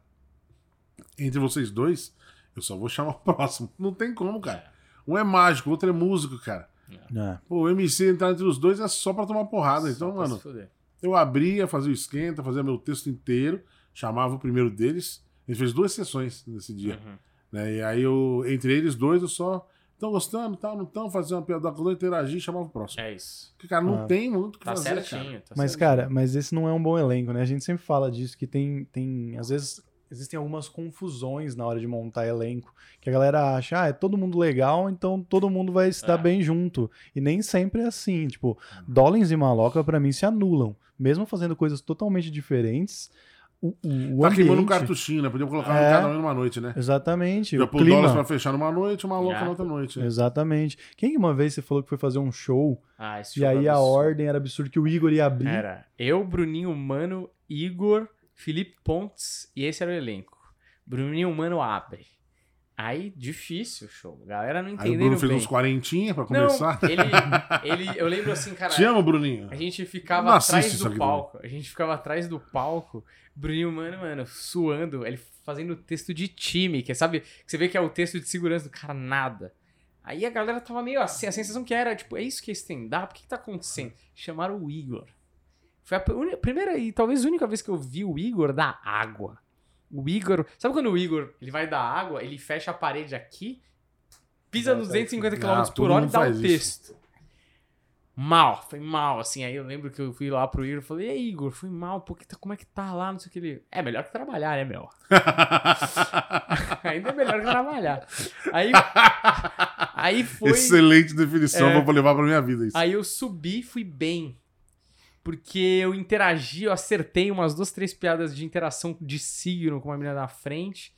entre vocês dois, eu só vou chamar o próximo. Não tem como, cara. Um é mágico, o outro é músico, cara. É. Pô, o MC entrar entre os dois é só pra tomar porrada. Então, Só pra mano, eu abria, fazia o esquenta, fazia meu texto inteiro, chamava o primeiro deles. A gente fez duas sessões nesse dia. Uhum. Né? E aí, eu, entre eles dois, eu só. Estão gostando, tal, não estão, fazia uma piada com interagir e chamava o próximo. É isso. Porque, cara, não Ah. tem muito o que Tá fazer. certinho. Cara. tá Mas, certinho. cara, mas esse não é um bom elenco, né? A gente sempre fala disso, que tem, tem às vezes, existem algumas confusões na hora de montar elenco, que a galera acha, ah, é todo mundo legal, então todo mundo vai se dar É. bem junto. E nem sempre é assim, tipo, Dollins e Maloca, pra mim, se anulam. Mesmo fazendo coisas totalmente diferentes, o, o, o Tá queimando um ambiente... cartuchinho, né? Podia colocar É. um cada um numa noite, né? Exatamente, Já o pôr dólares pra fechar numa noite, uma louca É. na outra noite. né? Exatamente. Quem que uma vez você falou que foi fazer um show Ah, esse e jogo aí é a absurdo. ordem era absurda que o Igor ia abrir? Era eu, Bruninho Mano, Igor, Felipe Pontes e esse era o elenco. Bruninho Mano abre. Aí, difícil o show. A galera não Aí o Bruno fez bem. uns quarentinha pra não, começar. ele, ele... Eu lembro assim, cara... Te amo, Bruninho. A gente ficava não atrás do aqui palco. A gente ficava atrás do palco. Bruninho, mano, mano, suando. Ele fazendo texto de time, que é, sabe? Que você vê que é o texto de segurança do cara, nada. Aí a galera tava meio assim, a sensação que era, tipo, é isso que é stand-up? O que, que tá acontecendo? Chamaram o Igor. Foi a primeira e talvez a única vez que eu vi o Igor dar água. O Igor. Sabe quando o Igor ele vai dar água, ele fecha a parede aqui, pisa nos 250 km Ah, por hora e dá isso. texto. Mal, foi mal, assim. Aí eu lembro que eu fui lá pro Igor e falei, e aí, Igor, foi mal, pô, que tá- como é que tá lá? Não sei o que ele. É melhor que trabalhar, né, meu? Ainda é melhor que trabalhar. Aí. Aí foi. Excelente definição, É. vou levar pra minha vida isso. Aí eu subi e fui bem. Porque eu interagi, eu acertei umas duas, três piadas de interação de signo com uma menina da frente.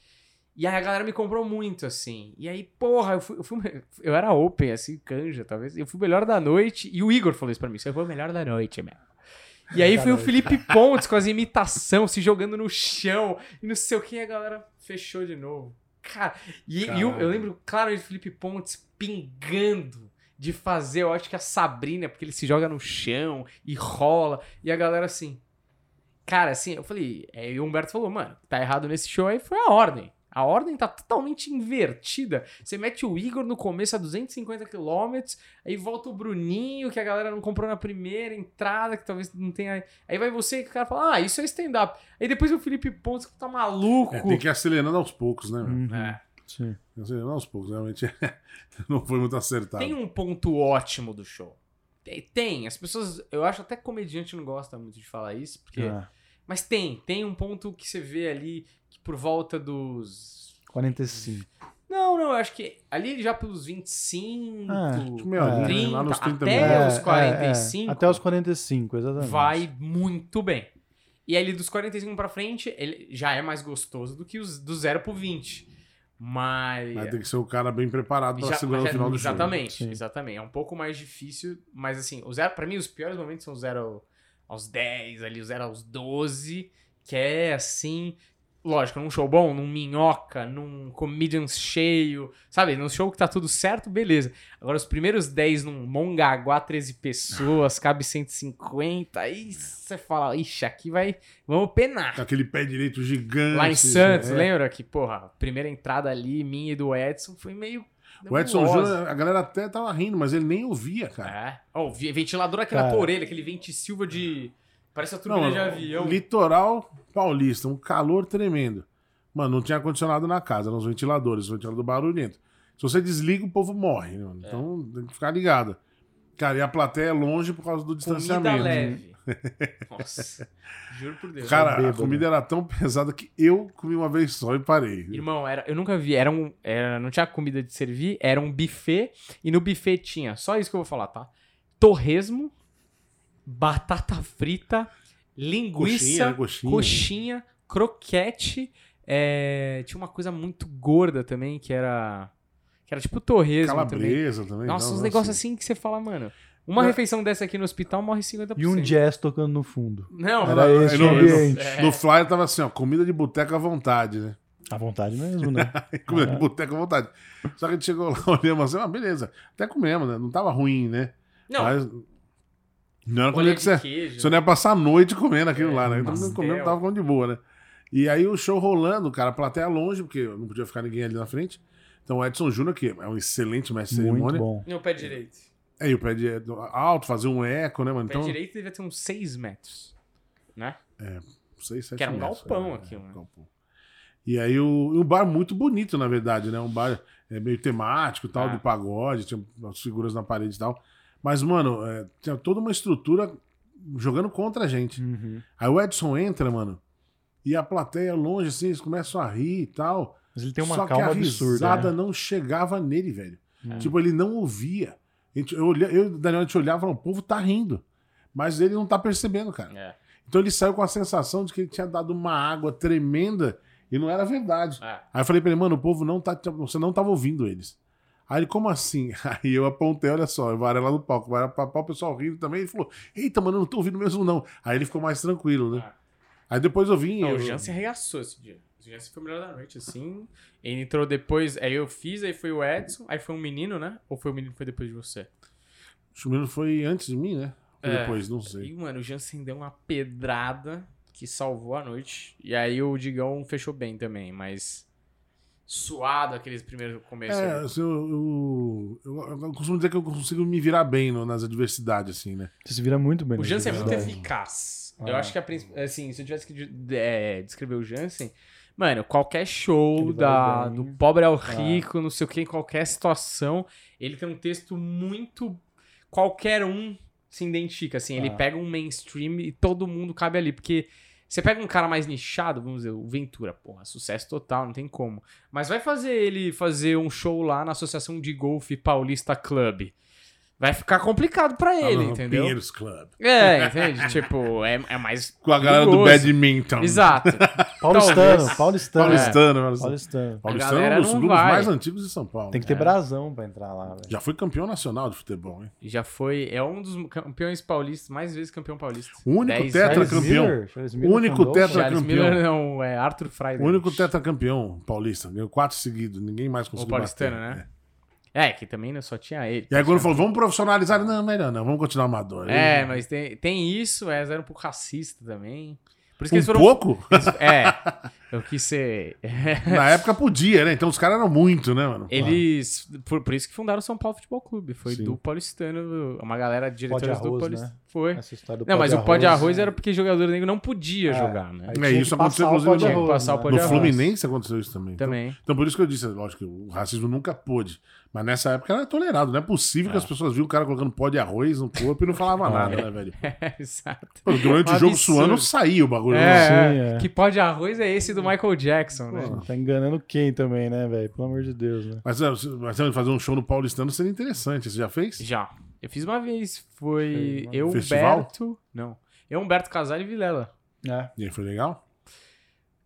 E aí a galera me comprou muito, assim. E aí, porra, eu fui. Eu, fui- eu era open, assim, canja, talvez. Eu fui o melhor da noite. E o Igor falou isso pra mim: você foi o melhor da noite, meu. E aí foi o Felipe Pontes com as imitações, se jogando no chão e não sei o que, a galera fechou de novo. Cara, e, e eu, eu lembro, claro, de Felipe Pontes pingando de fazer, eu acho que a Sabrina, porque ele se joga no chão e rola, e a galera assim. Cara, assim, eu falei, aí o Humberto falou, mano, tá errado nesse show aí foi a ordem. A ordem tá totalmente invertida. Você mete o Igor no começo a 250 km, aí volta o Bruninho, que a galera não comprou na primeira entrada, que talvez não tenha. Aí vai você que o cara fala, ah, isso é stand-up. Aí depois o Felipe Pontes, que tá maluco. É, tem que ir acelerando aos poucos, né? Uhum. É. Sim. Acelerando aos poucos, realmente não foi muito acertado. Tem um ponto ótimo do show. Tem, tem. As pessoas. Eu acho até que comediante não gosta muito de falar isso, porque. É. Mas tem. Tem um ponto que você vê ali que por volta dos. 45. Não, não, eu acho que ali já pelos 25, Ah, Tipo, meia horinha, né? 30, lá nos 30 até minutos. os 45. até os 45, exatamente. vai muito bem. E aí, dos 45 pra frente, ele já é mais gostoso do que os do 0 pro 20. Mas. Mas tem que ser o cara bem preparado pra Já- segurar é- final do jogo. exatamente, Sim. exatamente. É um pouco mais difícil, mas assim, o zero, pra mim, os piores momentos são o zero aos 10, ali, o zero aos 12, que é assim. Lógico, num show bom, num minhoca, num comedian cheio, sabe? Num show que tá tudo certo, beleza. Agora, os primeiros 10 num Mongaguá, 13 pessoas, cabe 150, aí você fala, ixi, aqui vai. Vamos penar. Aquele pé direito gigante. Lá em Santos, é. lembra que, porra, a primeira entrada ali, minha e do Edson, foi meio. O Edson. Júnior, a galera até tava rindo, mas ele nem ouvia, cara. É. Vi- ventilador aqui na tua orelha, aquele vente Silva de. Parece a turbina Não, de avião. Litoral paulista, um calor tremendo. Mano, não tinha ar-condicionado na casa, eram os ventiladores, o ventilador barulhento. Se você desliga, o povo morre, né, mano? Então tem que ficar ligado. Cara, e a plateia é longe por causa do Comida distanciamento. leve. Nossa. Juro por Deus. Cara, a Bêbado. comida era tão pesada que eu comi uma vez só e parei. Irmão, era, eu nunca vi. Era um, era, não tinha comida de servir, era um buffet. E no buffet tinha, só isso que eu vou falar, tá? Torresmo, batata frita, linguiça, Coxinha, né? Coxinha. coxinha, croquete. é, tinha uma coisa muito gorda também, que era. Que era tipo torresmo também. Calabresa também. Nossa, não, uns negócios assim. assim que você fala, mano. Uma É. refeição dessa aqui no hospital morre 50%. E um jazz tocando no fundo. Não, Era não, esse não, ambiente. É. No flyer tava assim, ó, comida de boteca à vontade, né? À vontade mesmo, né? Comida Ah. de boteca à vontade. Só que a gente chegou lá, olhamos assim, ah, beleza. Até comemos, né? Não tava ruim, né? não. Mas não era comida que você... queijo. Você não ia passar a noite comendo aquilo É, lá, né? Então pastel. não comendo, tava comendo de boa, né? E aí o show rolando, cara, a plateia longe, porque não podia ficar ninguém ali na frente. Então o Edson Júnior, que é um excelente mestre de Muito cerimônia. bom. No pé direito. É, e o pé de alto, fazer um eco, né, mano? O pé Então, direito devia ter uns 6 metros. Né? seis, sete Que era um metros, galpão é, aquilo, é, né? galpão. E aí o, e um bar muito bonito, na verdade, né? Um bar é, meio temático, tal, Ah. de pagode, tinha as figuras na parede e tal. Mas, mano, é, tinha toda uma estrutura jogando contra a gente. Uhum. Aí o Edson entra, mano, e a plateia longe, assim, eles começam a rir e tal. Mas ele tem uma Só que calma a absurda. risada né? não chegava nele, velho. Hum. Tipo, ele não ouvia. A gente- eu, eu e o Daniel, a gente olhava e falava, o povo tá rindo. Mas ele não tá percebendo, cara. É. Então ele saiu com a sensação de que ele tinha dado uma água tremenda e não era verdade. É. Aí eu falei pra ele, mano, o povo não tá. Você não tava ouvindo eles. Aí ele, como assim? Aí eu apontei, olha só, lá no palco, vai pra pau, o pessoal rindo também. Ele falou, eita, mano, eu não tô ouvindo mesmo, não. Aí ele ficou mais tranquilo, né? Ah. Aí depois eu vim. Não, eu, o Jansen arregaçou esse dia. O Jansen foi o melhor da noite, assim. Ele entrou depois, aí eu fiz, aí foi o Edson, aí foi um menino, né? Ou foi o menino que foi depois de você? O menino foi antes de mim, né? É. depois, não sei. E, mano, o Jansen deu uma pedrada que salvou a noite. E aí o Digão fechou bem também, mas suado aqueles primeiros começos. É, assim, eu, eu, eu- eu costumo dizer que eu consigo me virar bem no- nas adversidades, assim, né? Você se vira muito bem. O Jansen é muito eficaz. Eu Ah. acho que a assim, se eu tivesse que de- é, descrever o Jansen, mano, qualquer show Ele da, bem. do pobre ao Ah. rico, não sei o que, em qualquer situação, ele tem um texto muito qualquer um se identifica, assim, ele Ah. pega um mainstream e todo mundo cabe ali, porque você pega um cara mais nichado, vamos dizer, o Ventura, porra, sucesso total, não tem como. Mas vai fazer ele fazer um show lá na Associação de Golfe Paulista Club. Vai ficar complicado pra ele, Ah, entendeu? Pinheiros Club. É, entende? tipo, é, é mais. Com a galera do badminton. Exato. Paulistano, paulistano. Paulistano, mano. Paulistano. Paulistano é um dos grupos vai. mais antigos de São Paulo. Tem que ter É. brasão pra entrar lá, velho. Já foi campeão nacional de futebol, hein? Já foi. É um dos campeões paulistas, mais vezes campeão paulista. O único Dez tetra vezes. Charles campeão. Miller, Charles Miller Único fundou, tetra- pô. Charles campeão. Miller não, é Arthur Freire. O único tetracampeão paulista. Ganhou quatro seguidos. Ninguém mais O conseguiu paulistano, bater. né? É, que também não só tinha ele. E aí quando falou, vamos profissionalizar. Não, melhor não. Vamos continuar amador. É, mas tem, tem isso, é, eram um pouco racista também. Por isso que Um eles foram. pouco? eles- é, eu quis ser. Na época podia, né? Então os caras eram muito, né, mano? Eles. Por, por isso que fundaram o São Paulo Futebol Clube. Foi Sim. do paulistano, uma galera de diretores de do arroz, Paulistano. né? Foi. Essa história do Não, mas o pó de arroz né? era porque jogador negro não podia É, jogar, né? É, isso aconteceu, inclusive, arroz, passar o né? pó de No arroz. Fluminense aconteceu isso também. Então- Também. Então, por isso que eu disse, lógico, que o racismo nunca pôde. Mas nessa época era tolerado. Não é possível que as pessoas viam o cara colocando pó de arroz no corpo e não falava nada, né, velho? Exato. Pô, Durante Um o jogo absurdo. suando saía o bagulho. né? É, Sim, é. que pó de arroz é esse do Michael Jackson, né? Pô. Tá enganando quem também, né, velho? Pelo amor de Deus, né? Mas, mas fazer um show no Paulistano seria interessante. Você já fez? Já. Eu fiz uma vez. Foi eu, Festival? Humberto. Não. Eu, Humberto Casal e Vilela. É. E aí, foi legal?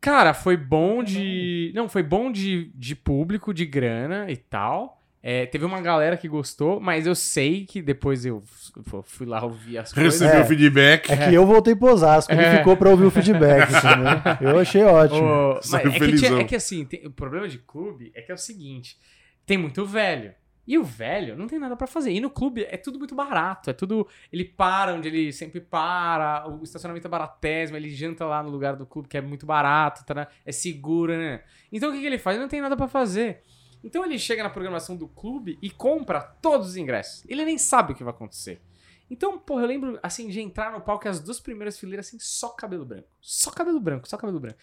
Cara, foi bom de. Não, foi bom de, de público, de grana e tal. É, teve uma galera que gostou, mas eu sei que depois eu fui lá ouvir as coisas. Recebeu É. o feedback. É que eu voltei pro Osasco, ele É. ficou pra ouvir o feedback, entendeu? Eu achei ótimo. Mas Saiu é, que tinha- é que assim, tem- o problema de clube é que é o seguinte: tem muito velho. E o velho não tem nada pra fazer. E no clube é tudo muito barato. É tudo. Ele para onde ele sempre para. O estacionamento é baratésimo. Ele janta lá no lugar do clube que é muito barato. Tá, né? É seguro, né? Então o que, que ele faz? Ele não tem nada pra fazer. Então ele chega na programação do clube e compra todos os ingressos. Ele nem sabe o que vai acontecer. Então, porra, eu lembro, assim, de entrar no palco e as duas primeiras fileiras, assim, só cabelo branco. Só cabelo branco, só cabelo branco.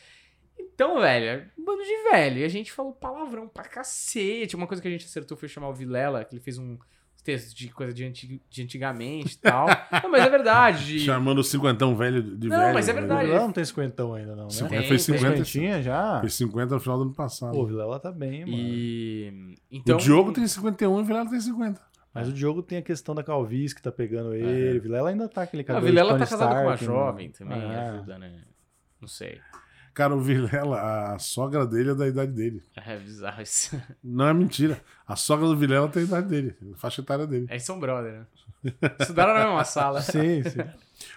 Então, velho, é bando de velho. E a gente falou palavrão pra cacete. Uma coisa que a gente acertou foi chamar o Vilela, que ele fez um texto de coisa de, antig- de antigamente e tal. Não, mas é verdade. de- Chamando o cinquentão velho de Não, velho. mas é né? verdade. Vilela não tem cinquentão ainda, não, né? Cinquenta- Tem, foi. 50. Cinquentinha já? Fez 50 no final do ano passado. Pô, o Vilela tá bem, mano. E. Então, o Diogo tem 51 e o Vilela tem 50. Mas o Diogo tem a questão da calvície que tá pegando ele. O Vilela ainda tá aquele Ah, cabelo o Vilela tá Tony casado com uma Stark, jovem né? também, É. ajuda, né? Não sei. Cara, o Vilela, a sogra dele é da idade dele. É bizarro isso. Não é mentira. A sogra do Vilela tem a idade dele, a faixa etária dele. Aí são brother, né? Estudaram na mesma sala. Sim, sim.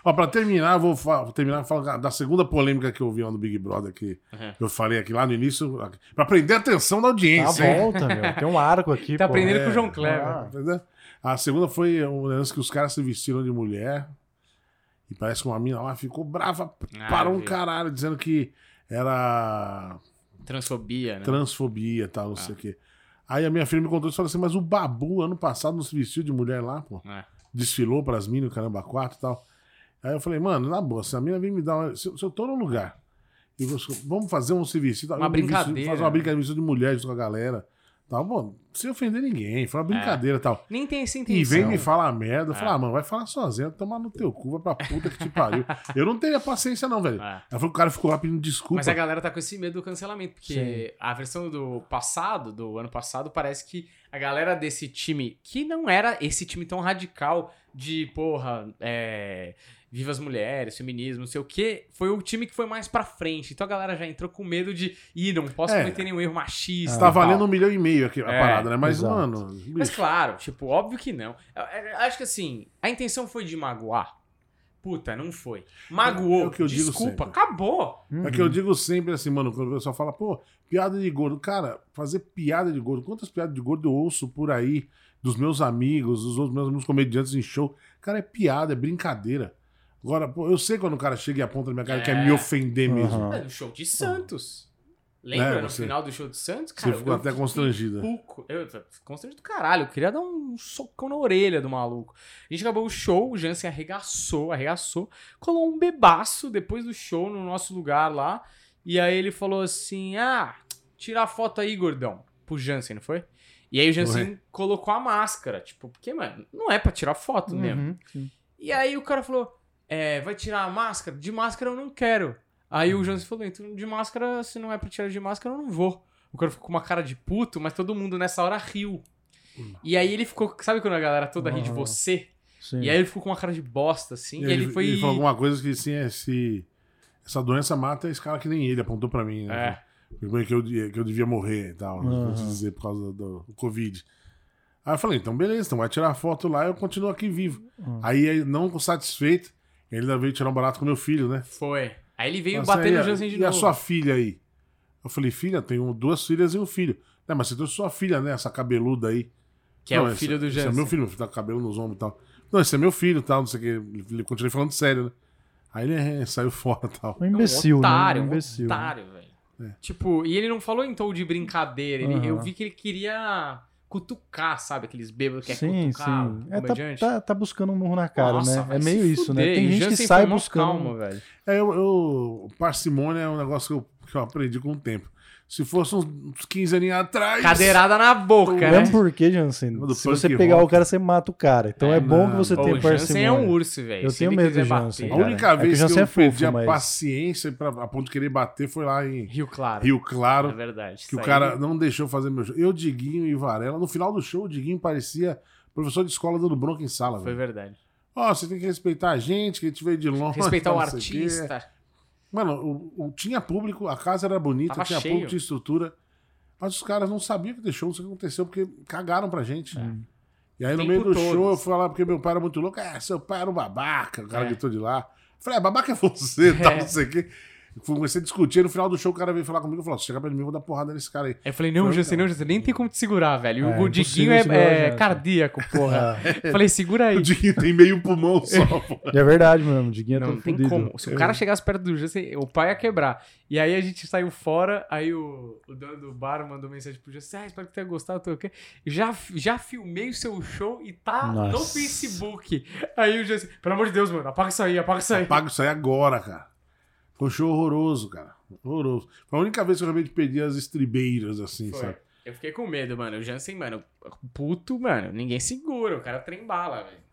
Ó, pra terminar, vou, vou terminar falando da segunda polêmica que eu vi lá no Big Brother, que Uhum. eu falei aqui lá no início, pra prender a atenção da Tá audiência. hein? volta, meu. Tem um arco aqui, Tá pô. aprendendo com o É, João Kleber. ah. A segunda foi um lance que os caras se vestiram de mulher. E parece que uma mina lá ficou brava Ah, para um caralho, dizendo que era Transfobia, né? transfobia e tal, não sei o quê. Aí a minha filha me contou e falou assim: Mas o Babu, ano passado, não se vestiu de mulher lá, pô. É. Desfilou pras minas, o caramba, quatro e tal. Aí eu falei: Mano, na boa, se a mina vem me dar uma. Se, eu- tô num lugar e você- vamos fazer um se vestir. Uma brincadeira. Fazer uma brincadeira de mulher junto com a galera. Tal, bom, sem ofender ninguém, foi uma brincadeira e tal. Nem tem essa E intenção. vem me falar merda. Eu É. falei, ah, mano, vai falar sozinho, tomar no teu cu, vai pra puta que te pariu. eu não teria paciência, não, velho. É. Que o cara ficou lá pedindo desculpa. Mas a galera tá com esse medo do cancelamento, porque Sim. a versão do passado, do ano passado, parece que a galera desse time, que não era esse time tão radical de, porra, é, viva as mulheres, feminismo, não sei o quê, foi o time que foi mais pra frente. Então a galera já entrou com medo de, ih, não posso É. cometer nenhum erro machista. Tá e tal. valendo um milhão e meio aqui a É, parada, né? Mas, exato. mano, Mas bicho, claro, tipo, óbvio que não. Eu- eu acho que assim, a intenção foi de magoar. Puta, não foi. Magoou. É o que eu digo desculpa, sempre. acabou. é que eu digo sempre assim, mano, quando o pessoal fala, pô, piada de gordo. Cara, fazer piada de gordo. Quantas piadas de gordo eu ouço por aí dos meus amigos, dos outros meus amigos comediantes em show? Cara, é piada, é brincadeira. Agora, pô, eu sei quando o cara chega e aponta na minha cara e É. quer me ofender mesmo. É, no show de Santos. Lembra É, no você- final do show de Santos? Você ficou eu até constrangida. puco. Eu constrangido do caralho. Eu queria dar um socão na orelha do maluco. A gente acabou o show, o Jansen arregaçou, arregaçou. Colou um bebaço depois do show no nosso lugar lá. E aí ele falou assim: Ah, tira a foto aí, gordão. Pro Jansen, não foi? E aí o Jansen colocou a máscara. Tipo, porque, mano, não é pra tirar foto mesmo. Uhum, sim. E aí o cara falou: é, vai tirar a máscara? De máscara eu não quero. Aí o Jansen falou: então de máscara, se não é pra tirar de máscara, eu não vou. O cara ficou com uma cara de puto, mas todo mundo nessa hora riu. E aí ele ficou, sabe quando a galera toda ri de você? Sim. E aí ele ficou com uma cara de bosta, assim. E, ele, foi. ele falou alguma coisa que assim, é, se essa doença mata esse cara que nem ele, apontou pra mim, né? É. Que eu, que eu devia morrer e tal, te dizer, por causa do, do Covid. Aí eu falei, então beleza, então vai tirar a foto lá eu continuo aqui vivo. Uhum. Aí, não satisfeito, ele ainda veio tirar um barato com meu filho, né? Foi. Aí ele veio bater aí, no Jansen de e novo. a sua filha aí? Eu falei, filha, tenho duas filhas e um filho. Não, mas você trouxe sua filha, né? Essa cabeluda aí. Que é Não, o esse- filho do esse Jansen. é meu filho, tá com cabelo nos ombros e tal. Não, esse é meu filho e tal, não sei o que. Ele continuei falando sério, né? Aí ele é, saiu fora e tal. Um imbecil, um otário, né? Um um imbecil. otário, velho. É. Tipo, e ele não falou em tom de brincadeira. Ele, Eu Aham. vi que ele queria cutucar, sabe? Aqueles bêbados que é Sim, cutucar sim. É, tá, tá, tá buscando um murro na cara, Nossa, né? É meio isso, né? fuder. Tem E gente que sai buscando. Calma, velho. É, eu, eu- parcimônia é um negócio que eu, que eu aprendi com o tempo. Se fosse uns 15 aninhos atrás. Cadeirada na boca, né? Mesmo porque, Jansen, Do se você pegar rock. o cara, você mata o cara. Então é, bom que você tenha o Jansen é um urso, velho. Eu Se tenho medo do Jansen, A cara. única É que vez que, Jansen eu é fofo, perdi a mas- paciência pra, a ponto de querer bater foi lá em Rio Claro. Rio Claro. É verdade. que o cara aí- não deixou fazer meu show. Eu, Diguinho e Varela. No final do show, o Diguinho parecia professor de escola dando bronca em sala. Foi velho. verdade. Ó, você tem que respeitar a gente, que a gente veio de longe. Respeitar o artista. Mano, o, o- tinha público, a casa era bonita, Tava tinha cheio. público, tinha estrutura. Mas os caras não sabiam que deixou, não sei o que aconteceu, porque cagaram pra gente. E aí, no meio do show, todos. eu fui lá porque meu pai era muito louco. É, seu pai era um babaca, o cara É. gritou de lá. Eu falei, é, babaca é você, tal, É. não sei o quê. Comecei a discutir, no final do show o cara veio falar comigo e falou: se chegar perto de mim, eu vou dar porrada nesse cara aí. Aí eu falei, não, Jansen, não, Jansen, nem tem como te segurar, velho. É, o Diguinho é, é cardíaco, porra. Eu falei, segura aí. O Diguinho tem meio pulmão só, pô. E é verdade mesmo, o Diguinho é Não, tem fudido. como. Se o cara chegasse perto do Jansen, o pai ia quebrar. E aí a gente saiu fora, aí o, o dono do bar mandou mensagem pro Jansen, ah, espero que tenha gostado, tô ok. Já, já filmei o seu show e tá no Nossa. Facebook. Aí o Jansen, pelo amor de Deus, mano, apaga isso aí, apaga isso aí. Pago isso aí agora, cara. Foi um show horroroso, cara. Horroroso. Foi a única vez que eu realmente perdi as estribeiras, assim, Foi. sabe? Eu fiquei com medo, mano. O Jansen, mano, puto, mano, ninguém segura, o cara trembala, velho.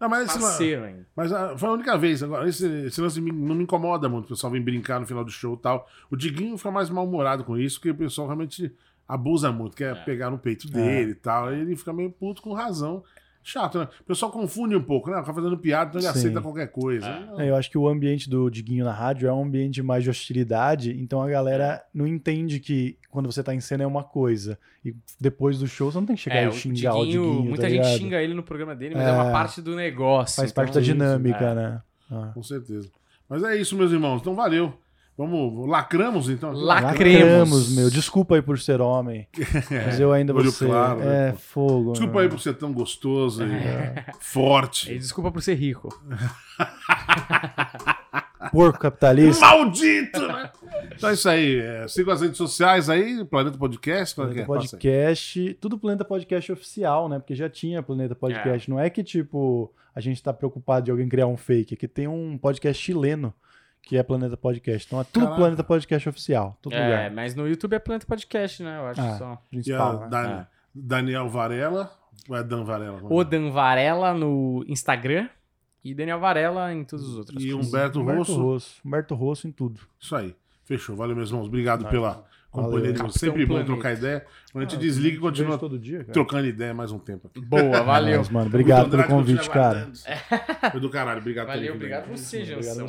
Não, mas, Parceiro mas ah, foi a única vez. Agora, esse, esse lance me- não me incomoda muito. O pessoal vem brincar no final do show e tal. O Diguinho fica mais mal-humorado com isso, porque o pessoal realmente abusa muito, quer É. pegar no peito dele e tal. Ele fica meio puto com razão. Chato, né? O pessoal confunde um pouco, né? Fica fazendo piada, então ele Sim. aceita qualquer coisa. É. É, eu acho que o ambiente do Diguinho na rádio é um ambiente mais de hostilidade, então a galera não entende que quando você tá em cena é uma coisa. E depois do show você não tem que chegar É, e o xingar o Diguinho, Diguinho. muita tá gente ligado? xinga ele no programa dele, mas é, É. uma parte do negócio. Faz então- parte da dinâmica, é. né? Ah. Com certeza. Mas é isso, meus irmãos. Então valeu. Vamos, lacramos então. Lacremos. Lacremos, meu. Desculpa aí por ser homem. Mas eu ainda vou ser. claro, né, é, pô? fogo. Desculpa meu. aí por ser tão gostoso e E forte. desculpa por ser rico. Porco capitalista. Maldito, né? Então é isso aí. É, sigam as redes sociais aí, Planeta Podcast. Qual é que é? Planeta aí. Podcast, tudo Planeta Podcast oficial, né? Porque já tinha Planeta Podcast. Não é que, tipo, a gente tá preocupado de alguém criar um fake. Aqui tem um podcast chileno que é Planeta Podcast. Então é tudo Caraca. Planeta Podcast oficial. Todo É, lugar. mas no YouTube é Planeta Podcast, né? Eu acho Ah. só. E a Principal, né? Dan- Daniel Varela. Ou é Dan Varela? O Dan Varela no Instagram e Daniel Varela em todos os outros. E coisas. Humberto Humberto Rosso. Rosso. Humberto Rosso em tudo. Isso aí. Fechou. Valeu, meus irmãos. Obrigado pela companhia Valeu. de vocês. Capitão Sempre bom Planeta. trocar ideia. Quando a gente Ah, desliga e continua todo dia, cara. trocando ideia mais um tempo aqui. Boa, valeu. Mas, mano, obrigado pelo convite, cara. Foi do caralho. Obrigado Valeu, pelo obrigado você, Obrigado Jansão.